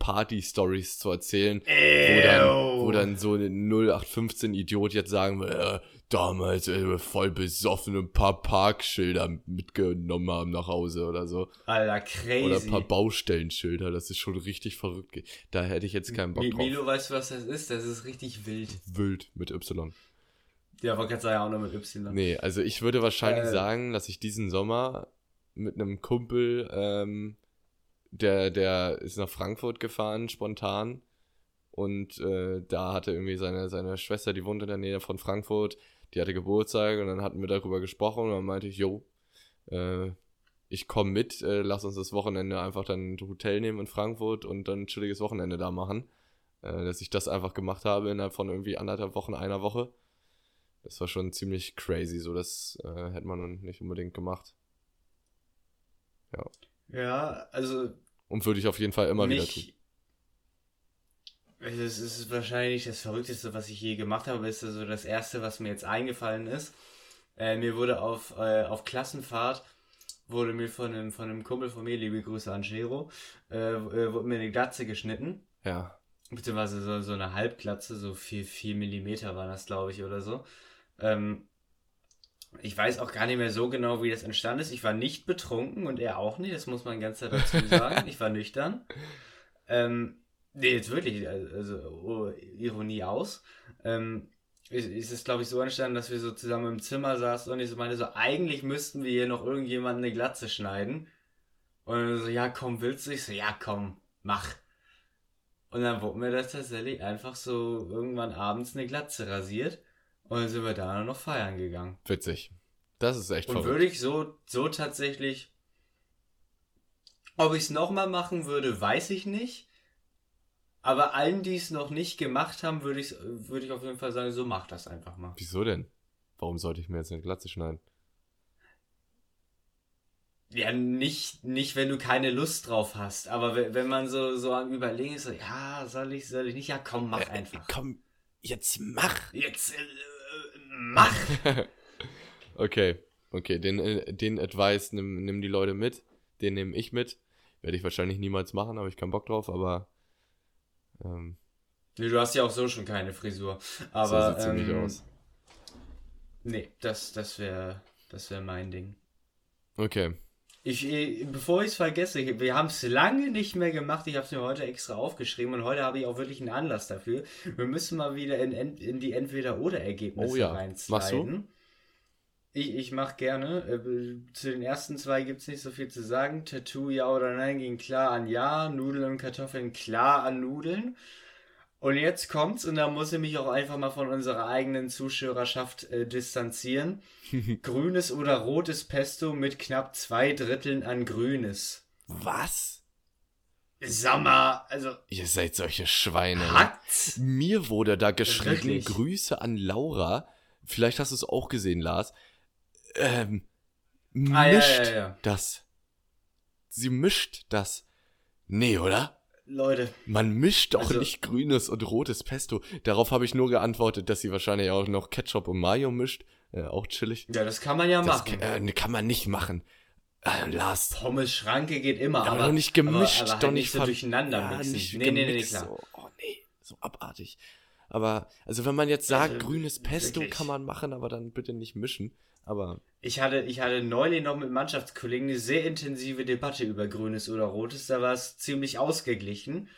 Sauf-Party-Stories zu erzählen. wo dann, wo dann so ein 0815 Idiot jetzt sagen will, äh, damals äh, voll besoffen ein paar Parkschilder mitgenommen haben nach Hause oder so. Alter, crazy. Oder ein paar Baustellenschilder, das ist schon richtig verrückt. Da hätte ich jetzt keinen Bock Mi- drauf. Milo, weißt du, was das ist? Das ist richtig wild. Wild mit Y. Ja, aber kannst du ja auch noch mit Y. Nee, also ich würde wahrscheinlich Äh. sagen, dass ich diesen Sommer mit einem Kumpel, ähm, der, der ist nach Frankfurt gefahren, spontan. Und äh, da hatte irgendwie seine, seine Schwester, die wohnt in der Nähe von Frankfurt, die hatte Geburtstag und dann hatten wir darüber gesprochen und dann meinte ich, jo, äh, ich komme mit, äh, lass uns das Wochenende einfach dann ein Hotel nehmen in Frankfurt und dann ein chilliges Wochenende da machen. Äh, dass ich das einfach gemacht habe innerhalb von irgendwie anderthalb Wochen, einer Woche. Das war schon ziemlich crazy, so das äh, hätte man nicht unbedingt gemacht. Ja, also Und würde ich auf jeden Fall immer wieder mich, tun. Also es ist wahrscheinlich das Verrückteste, was ich je gemacht habe, ist also das erste, was mir jetzt eingefallen ist. Äh, mir wurde auf, äh, auf Klassenfahrt, wurde mir von einem, von einem Kumpel von mir, liebe Grüße an Gero, äh, äh, wurde mir eine Glatze geschnitten. Ja. Beziehungsweise so, so eine Halbglatze, so 4, 4 Millimeter war das, glaube ich, oder so. Ähm, ich weiß auch gar nicht mehr so genau, wie das entstanden ist. Ich war nicht betrunken und er auch nicht, das muss man ganz dazu sagen. ich war nüchtern. Ähm, nee, jetzt wirklich, also oh, Ironie aus. Ähm, ist, ist es, glaube ich, so entstanden, dass wir so zusammen im Zimmer saßen und ich so meinte, so eigentlich müssten wir hier noch irgendjemanden eine Glatze schneiden. Und so, ja, komm, willst du? Ich so, ja, komm, mach. Und dann wurde mir das tatsächlich einfach so irgendwann abends eine Glatze rasiert. Und dann sind wir da noch feiern gegangen. Witzig. Das ist echt Und verrückt. würde ich so, so tatsächlich. Ob ich es nochmal machen würde, weiß ich nicht. Aber allen, die es noch nicht gemacht haben, würde ich, würde ich auf jeden Fall sagen, so mach das einfach mal. Wieso denn? Warum sollte ich mir jetzt eine Glatze schneiden? Ja, nicht, nicht, wenn du keine Lust drauf hast. Aber wenn, wenn man so, so am Überlegen ist, so, ja, soll ich, soll ich nicht? Ja, komm, mach Äh, einfach. Komm, jetzt mach! Jetzt, äh, mach! okay, okay, den, äh, den Advice nimm, nimm die Leute mit. Den nehme ich mit. Werde ich wahrscheinlich niemals machen, habe ich keinen Bock drauf, aber ähm, Nee, du hast ja auch so schon keine Frisur. Aber, so sieht ähm, aus. Nee, das, das wäre das wär mein Ding. Okay. Ich, eh, bevor ich es vergesse, wir haben es lange nicht mehr gemacht. Ich habe es mir heute extra aufgeschrieben und heute habe ich auch wirklich einen Anlass dafür. Wir müssen mal wieder in, in die Entweder-Oder-Ergebnisse Oh ja. reinsliden. Ich, ich mache gerne. Äh, Zu den ersten zwei gibt es nicht so viel zu sagen. Tattoo, ja oder nein, ging klar an ja. Nudeln und Kartoffeln klar an Nudeln. Und jetzt kommt's, und da muss ich mich auch einfach mal von unserer eigenen Zuschauerschaft äh, distanzieren. Grünes oder rotes Pesto mit knapp zwei Dritteln an Grünes. Was? Sag mal, also Ihr seid solche Schweine. ne? hackt's? Mir wurde da geschrieben, Wirklich? Grüße an Laura. Vielleicht hast du es auch gesehen, Lars. Ähm, mischt Ah, ja, ja, ja. das. Sie mischt das. Nee, oder? Leute. Man mischt doch Also- nicht grünes und rotes Pesto. Darauf habe ich nur geantwortet, dass sie wahrscheinlich auch noch Ketchup und Mayo mischt. Äh, auch chillig. Ja, das kann man ja Das machen. kann, äh, kann man nicht machen. Äh, Lars. Pommes Schranke geht immer, Aber, aber, doch nicht gemischt, aber, aber doch halt nicht so durcheinander Ja, mixen. nicht nee, nee, nee, nee, klar. So, oh nee, so abartig. Aber, also wenn man jetzt sagt, Also, grünes Pesto wirklich. kann man machen, aber dann bitte nicht mischen. Aber, Ich hatte, ich hatte neulich noch mit Mannschaftskollegen eine sehr intensive Debatte über Grünes oder Rotes. Da war es ziemlich ausgeglichen.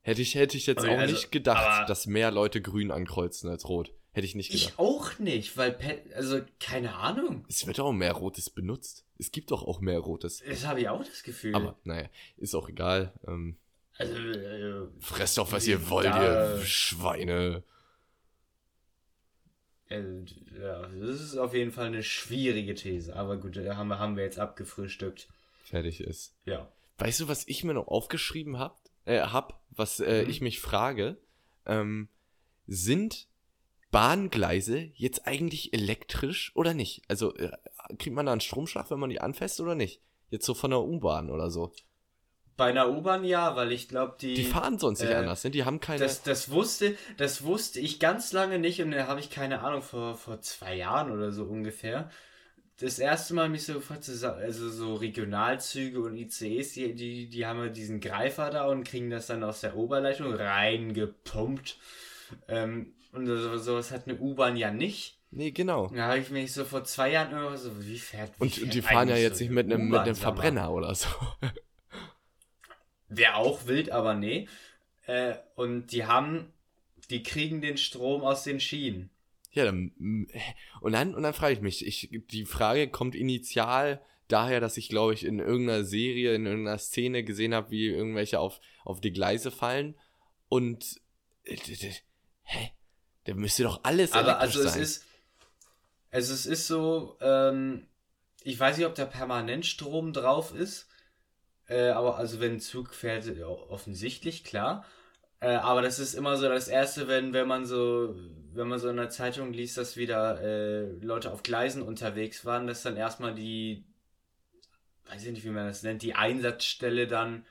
hätte ich, hätte ich jetzt Okay, auch also, nicht gedacht, dass mehr Leute grün ankreuzen als rot. Hätte ich nicht gedacht. Ich auch nicht, weil, Pet, also keine Ahnung. Es wird auch mehr Rotes benutzt. Es gibt doch auch mehr Rotes. Das habe ich auch das Gefühl. Aber, naja, ist auch egal. Ähm, also, äh, fresst doch, was ihr wollt, ihr Schweine. Äh, ja, das ist auf jeden Fall eine schwierige These. Aber gut, da haben wir, haben wir jetzt abgefrühstückt. Fertig ist. Ja. Weißt du, was ich mir noch aufgeschrieben hab? Äh, hab, was äh, Mhm. ich mich frage? Ähm, sind Bahngleise jetzt eigentlich elektrisch oder nicht? Also äh, kriegt man da einen Stromschlag, wenn man die anfasst oder nicht? Jetzt so von der U-Bahn oder so. Bei einer U-Bahn ja, weil ich glaube, die. Die fahren sonst nicht äh, anders, ne? Die haben keine. Das, das wusste, das wusste ich ganz lange nicht und da habe ich keine Ahnung vor, vor zwei Jahren oder so ungefähr. Das erste Mal mich so gefragt, so- also so Regionalzüge und ICEs, die, die, die haben ja diesen Greifer da und kriegen das dann aus der Oberleitung reingepumpt. Ähm, und so, sowas hat eine U-Bahn ja nicht. nee, genau. Da habe ich mich so vor zwei Jahren immer so, wie fährt wie Und fährt die fahren ja jetzt so nicht mit einem, mit einem? Verbrenner oder so. Wäre auch wild, aber nee. Äh, und die haben, die kriegen den Strom aus den Schienen. Ja, dann, und dann, und dann frage ich mich, ich, die Frage kommt initial daher, dass ich, glaube ich, in irgendeiner Serie, in irgendeiner Szene gesehen habe, wie irgendwelche auf, auf die Gleise fallen und, äh, hä? Da müsste doch alles Aber also es sein. ist, also es ist so, ähm, ich weiß nicht, ob da permanent Strom drauf ist, äh, aber also wenn ein Zug fährt, ja, offensichtlich, klar. Äh, aber das ist immer so das Erste, wenn, wenn man so, wenn man so in der Zeitung liest, dass wieder äh, Leute auf Gleisen unterwegs waren, dass dann erstmal die, weiß ich nicht, wie man das nennt, die Einsatzstelle dann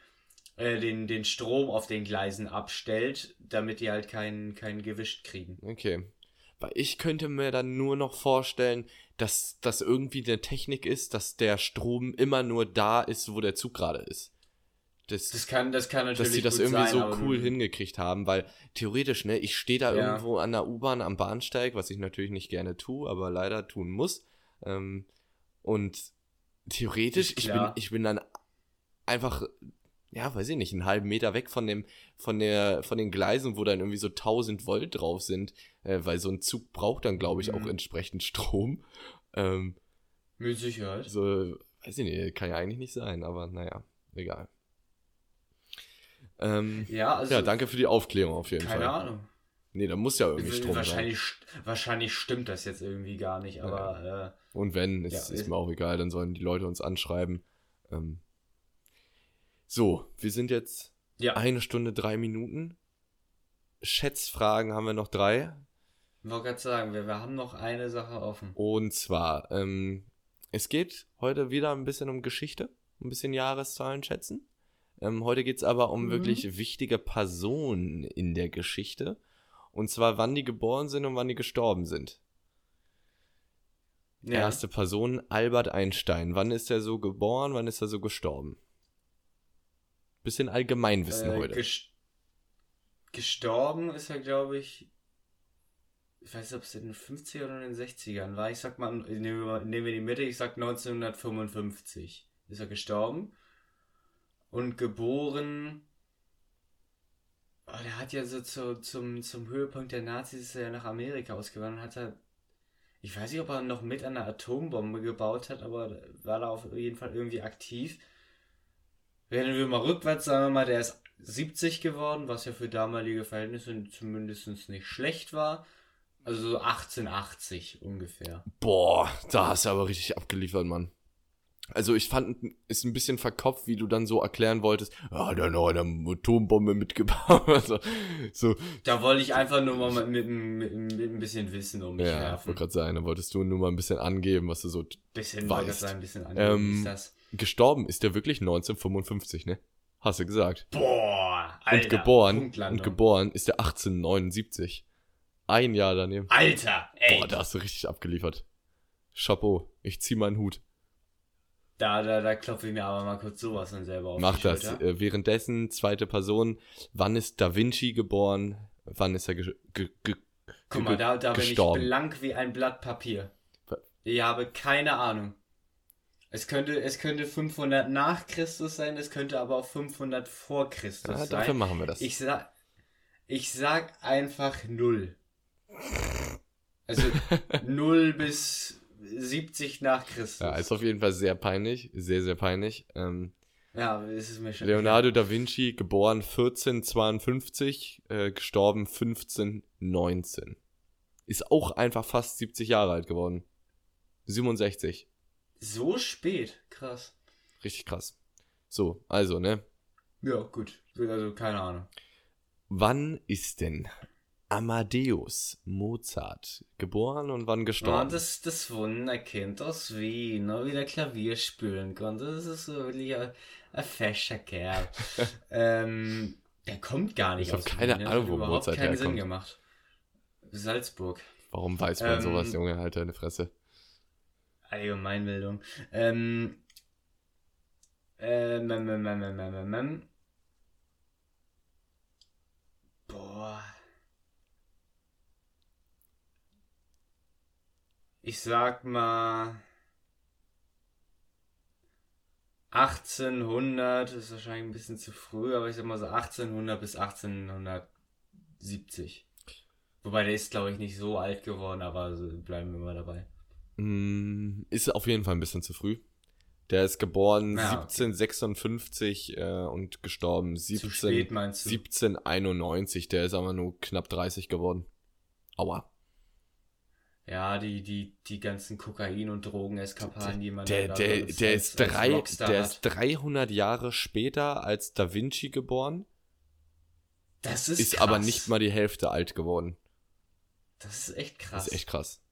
äh, den, den Strom auf den Gleisen abstellt, damit die halt keinen keinen gewischt kriegen. Okay. Weil ich könnte mir dann nur noch vorstellen, dass das irgendwie eine Technik ist, dass der Strom immer nur da ist, wo der Zug gerade ist. Das, Das kann, das kann natürlich dass sie das irgendwie sein, so cool hingekriegt haben, weil theoretisch, ne, ich stehe da Ja. irgendwo an der U-Bahn am Bahnsteig, was ich natürlich nicht gerne tue, aber leider tun muss. Ähm, und theoretisch, ich bin, ich bin dann einfach, ja, weiß ich nicht, einen halben Meter weg von dem, von der, von den Gleisen, wo dann irgendwie so 1000 Volt drauf sind, äh, weil so ein Zug braucht dann, glaube ich, auch Mhm. entsprechend Strom. Ähm, Mit Sicherheit. so, weiß ich nicht, kann ja eigentlich nicht sein, aber naja, egal. Ähm, Ja, also. ja, danke für die Aufklärung auf jeden Keine Fall. Ahnung. Nee, da muss ja irgendwie Strom wahrscheinlich, st- wahrscheinlich stimmt das jetzt irgendwie gar nicht, aber äh, sein. Und wenn, ist, Ja, ist- mir auch egal, dann sollen die Leute uns anschreiben. Ähm, so, wir sind jetzt ja, eine Stunde, drei Minuten. Schätzfragen haben wir noch drei. ich wollte gerade sagen, wir, wir haben noch eine Sache offen. Und zwar, ähm, es geht heute wieder ein bisschen um Geschichte, ein bisschen Jahreszahlen schätzen. Ähm, heute geht es aber um Mhm. wirklich wichtige Personen in der Geschichte. Und zwar, wann die geboren sind und wann die gestorben sind. Ja. Erste Person, Albert Einstein. Wann ist er so geboren, wann ist er so gestorben? Bisschen Allgemeinwissen äh, heute. ges gestorben ist er, glaube ich. Ich weiß nicht, ob es in den 50er oder in den 60ern war. Ich sag mal, nehmen wir, nehmen wir die Mitte, ich sag 1955 ist er gestorben. Und geboren. Oh, der hat ja so zu, zum, zum Höhepunkt der Nazis ist er ja nach Amerika ausgewandert und hat er. Ich weiß nicht, ob er noch mit an der Atombombe gebaut hat, aber war da auf jeden Fall irgendwie aktiv. Wenn wir mal rückwärts, sagen wir mal, der ist 70 geworden, was ja für damalige Verhältnisse zumindest nicht schlecht war. Also so 1880 ungefähr. Boah, da hast du aber richtig abgeliefert, Mann. Also ich fand, ist ein bisschen verkopft, wie du dann so erklären wolltest, ja, der hat noch eine Atombombe mitgebaut. Also, so, Da wollte ich einfach nur mal mit, mit, mit, mit ein bisschen Wissen um mich ja, ich werfen. wollte gerade sagen, da wolltest du nur mal ein bisschen angeben, was du so... Bisschen, weißt. sagen, ein bisschen angeben, Ähm, ist das? Gestorben ist der wirklich 1955, ne? Hast du gesagt. Boah, und geboren, und geboren ist der 1879. Ein Jahr daneben. Alter, ey. Boah, da hast du richtig abgeliefert. Chapeau, ich zieh meinen Hut. Da, da, da klopfe ich mir aber mal kurz sowas dann selber auf Mach die das. Schulter. Äh, währenddessen, zweite Person, wann ist Da Vinci geboren? Wann ist er ge ge ge Guck mal, da, da bin ich blank wie ein Blatt Papier. Ich habe keine Ahnung. Es könnte, es könnte 500 nach Christus sein, es könnte aber auch 500 vor Christus Ja, sein. dafür machen wir das. Ich sag, ich sag einfach null. Also 0 bis 70 nach Christus. ja, ist auf jeden Fall sehr peinlich. Sehr, sehr peinlich. Ähm, Ja, es ist mir schon. Leonardo da Vinci, geboren 1452, äh, gestorben 1519. Ist auch einfach fast 70 Jahre alt geworden. 67. So spät, krass. Richtig krass. So, also, ne? Ja, gut. Also keine Ahnung. Wann ist denn Amadeus Mozart geboren und wann gestorben? das, das Wunderkind aus Wien, ne, wie der Klavier spielen konnte. Das ist so wirklich ein, ein fescher Kerl. ähm, der kommt gar nicht Ich aus keine Wien. ne? Ahnung, Hat wo überhaupt Mozart keinen Sinn herkommt. gemacht. Salzburg. Warum weiß man Ähm, sowas, Junge? Halt deine Fresse. Allgemeinbildung. Ähm, ähm, ähm, ähm, ähm, ähm, ähm, ähm. Boah. Ich sag mal 1800 ist wahrscheinlich ein bisschen zu früh, aber ich sag mal so 1800 bis 1870. Wobei der ist, glaube ich, nicht so alt geworden, aber bleiben wir mal dabei. Mm, Ist auf jeden Fall ein bisschen zu früh. Der ist geboren Ja, okay. 1756 äh, und gestorben Zu 17, spät meinst du? 1791. Der ist aber nur knapp 30 geworden. Aua. Ja, die, die, die ganzen Kokain- und Drogeneskapaden, die man Der, da der, der, als- ist drei, Rockstar der hat. ist 300 Jahre später als Da Vinci geboren, Das ist, ist, krass. aber nicht mal die Hälfte alt geworden. Das ist echt krass. Das ist echt krass.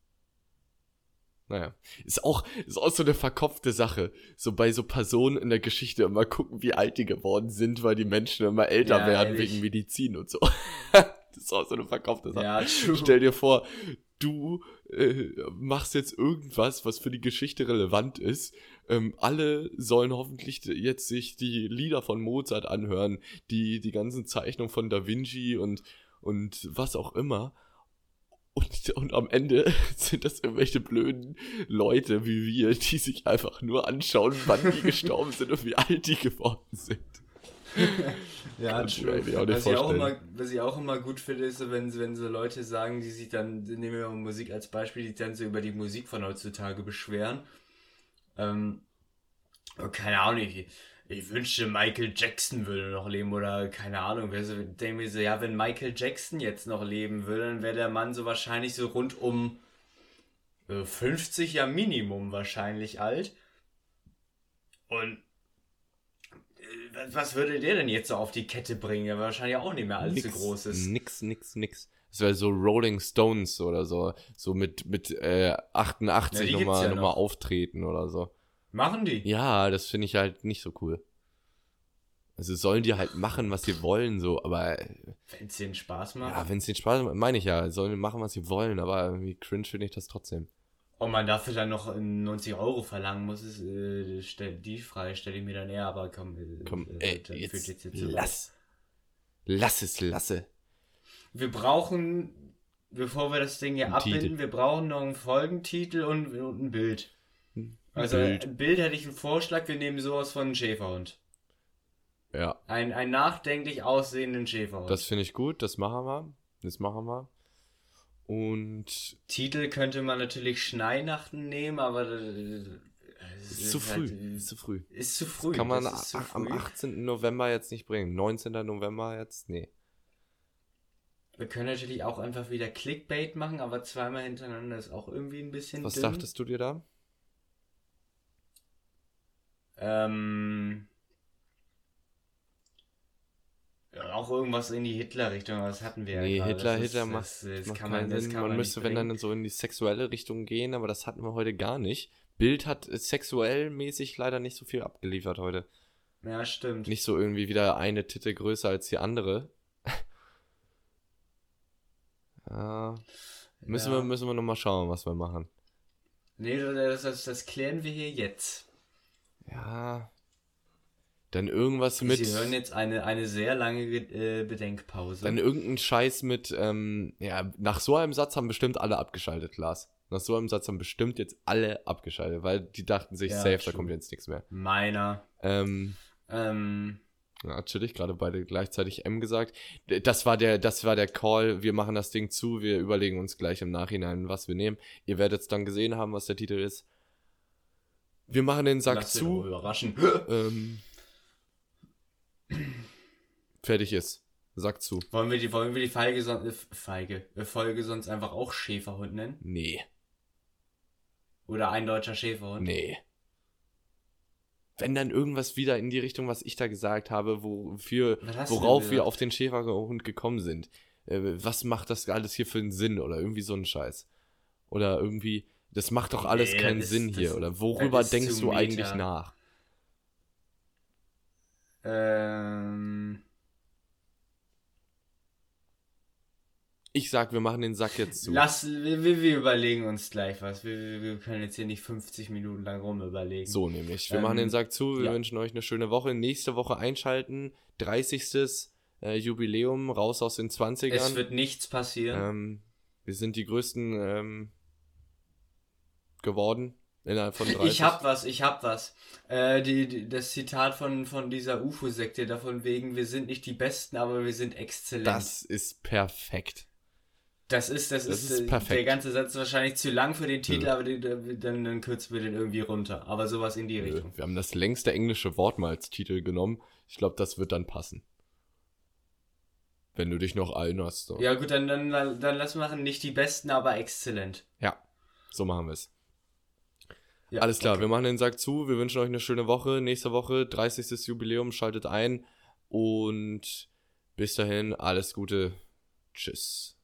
Naja. Ist auch, ist auch so eine verkopfte Sache. So bei so Personen in der Geschichte immer gucken, wie alt die geworden sind, weil die Menschen immer älter Ja, werden ehrlich. wegen Medizin und so. das ist auch so eine verkopfte Sache. Ja, true. Stell dir vor, du äh, machst jetzt irgendwas, was für die Geschichte relevant ist. Ähm, alle sollen hoffentlich jetzt sich die Lieder von Mozart anhören, die, die ganzen Zeichnungen von Da Vinci und, und was auch immer. Und, und am Ende sind das irgendwelche blöden Leute wie wir, die sich einfach nur anschauen, wann die gestorben sind und wie alt die geworden sind. Ja, true. ich auch was, ich auch immer, was ich auch immer gut finde, ist, so, wenn, wenn so Leute sagen, die sich dann, nehmen wir mal Musik als Beispiel, die dann so über die Musik von heutzutage beschweren. Ähm, oh, keine Ahnung, ich, wünschte, Michael Jackson würde noch leben oder keine Ahnung. Wer so, denke mir so, ja, wenn Michael Jackson jetzt noch leben würde, dann wäre der Mann so wahrscheinlich so rund um äh, 50 ja Minimum wahrscheinlich alt. Und äh, was würde der denn jetzt so auf die Kette bringen? Der wahrscheinlich auch nicht mehr allzu groß ist. Nix, nix, nix. Das wäre so Rolling Stones oder so. So mit, mit äh, 88 Ja, nochmal ja noch. auftreten oder so. Machen die? Ja, das finde ich halt nicht so cool. Also sollen die halt machen, was sie wollen, so, aber äh, Wenn es denen Spaß macht. ja, wenn es den Spaß macht, meine ich ja, sollen die machen, was sie wollen, aber irgendwie cringe finde ich das trotzdem. Und man dafür dann noch äh, 90 Euro verlangen muss, ist, äh, stell, die Frage stelle ich mir dann eher, aber komm, äh, Komm, äh, ey, das jetzt, jetzt zu weit. lass. Lass es, lasse. Wir brauchen, bevor wir das Ding hier Ein abbinden, Titel. wir brauchen noch einen Folgentitel und, und ein Bild. Ein Also Bild. ein Bild hätte ich einen Vorschlag, wir nehmen sowas von einem Schäferhund. Ja, Ein, einen nachdenklich aussehenden Schäferhund. das finde ich gut, das machen wir. Das machen wir. Und Titel könnte man natürlich Schneinachten nehmen, aber es ist zu halt, früh. äh, Ist zu früh. Ist zu früh. Kann man das ist a- am früh. 18. November jetzt nicht bringen. 19. November jetzt? Nee. Wir können natürlich auch einfach wieder Clickbait machen, aber zweimal hintereinander ist auch irgendwie ein bisschen Was dünn. dachtest du dir da? Ähm, ja, auch irgendwas in die Hitler-Richtung, aber das hatten wir ja Nee, gerade. Hitler, das Hitler ist, macht, das, das macht kann keinen man, das Sinn. kann Man, man müsste, wenn dann so in die sexuelle Richtung gehen, aber das hatten wir heute gar nicht. Bild hat sexuell mäßig leider nicht so viel abgeliefert heute. Ja, stimmt. Nicht so irgendwie wieder eine Titte größer als die andere. ja, müssen, ja. wir, müssen wir nochmal schauen, was wir machen. Nee, das, das, das klären wir hier jetzt. Ja. Dann irgendwas mit. Sie hören jetzt eine, eine sehr lange äh, Bedenkpause. Dann irgendein Scheiß mit, ähm, ja, nach so einem Satz haben bestimmt alle abgeschaltet, Lars. Nach so einem Satz haben bestimmt jetzt alle abgeschaltet, weil die dachten sich, Ja, safe, da kommt jetzt nichts mehr. Meiner. Ähm, Ähm, ja, natürlich, gerade beide gleichzeitig M gesagt. Das war der, das war der Call, wir machen das Ding zu, wir überlegen uns gleich im Nachhinein, was wir nehmen. Ihr werdet es dann gesehen haben, was der Titel ist. Wir machen den Sack lass zu. überraschen. Ähm, fertig ist. Sack zu. wollen wir die, wollen wir die Feige, son äh, Feige, äh, Folge sonst einfach auch Schäferhund nennen? Nee. Oder ein deutscher Schäferhund? Nee. Wenn dann irgendwas wieder in die Richtung, was ich da gesagt habe, wofür, worauf wir auf den Schäferhund gekommen sind. Äh, was macht das alles hier für einen Sinn? Oder irgendwie so ein Scheiß. Oder irgendwie, das macht doch alles Nee, keinen ist- Sinn das- hier. Oder worüber denkst du eigentlich nach? Ähm, Ich sag, wir machen den Sack jetzt zu. lass, wir, wir überlegen uns gleich was. Wir, wir, wir können jetzt hier nicht 50 Minuten lang rum überlegen. So nämlich. Wir Ähm, machen den Sack zu. Wir ja. wünschen euch eine schöne Woche. Nächste Woche einschalten. 30. Äh, Jubiläum. Raus aus den 20ern. Es wird nichts passieren. Ähm, wir sind die größten ähm, geworden innerhalb von 30. Ich hab was, ich hab was. Äh, die, die, das Zitat von, von dieser UFO-Sekte davon wegen, wir sind nicht die Besten, aber wir sind exzellent. Das ist perfekt. Das ist, das, Das ist, ist äh, perfekt. der ganze Satz ist wahrscheinlich zu lang für den Titel, Ja. aber den, dann, dann kürzen wir den irgendwie runter. Aber sowas in die Richtung. Wir haben das längste englische Wort mal als Titel genommen. Ich glaube, das wird dann passen. Wenn du dich noch erinnerst. So, Ja gut, dann, dann, dann lass machen, nicht die Besten, aber exzellent. ja so machen wir es. Ja, Alles klar, okay. wir machen den Sack zu. Wir wünschen euch eine schöne Woche. Nächste Woche, 30. Jubiläum, schaltet ein. Und bis dahin, alles Gute. Tschüss.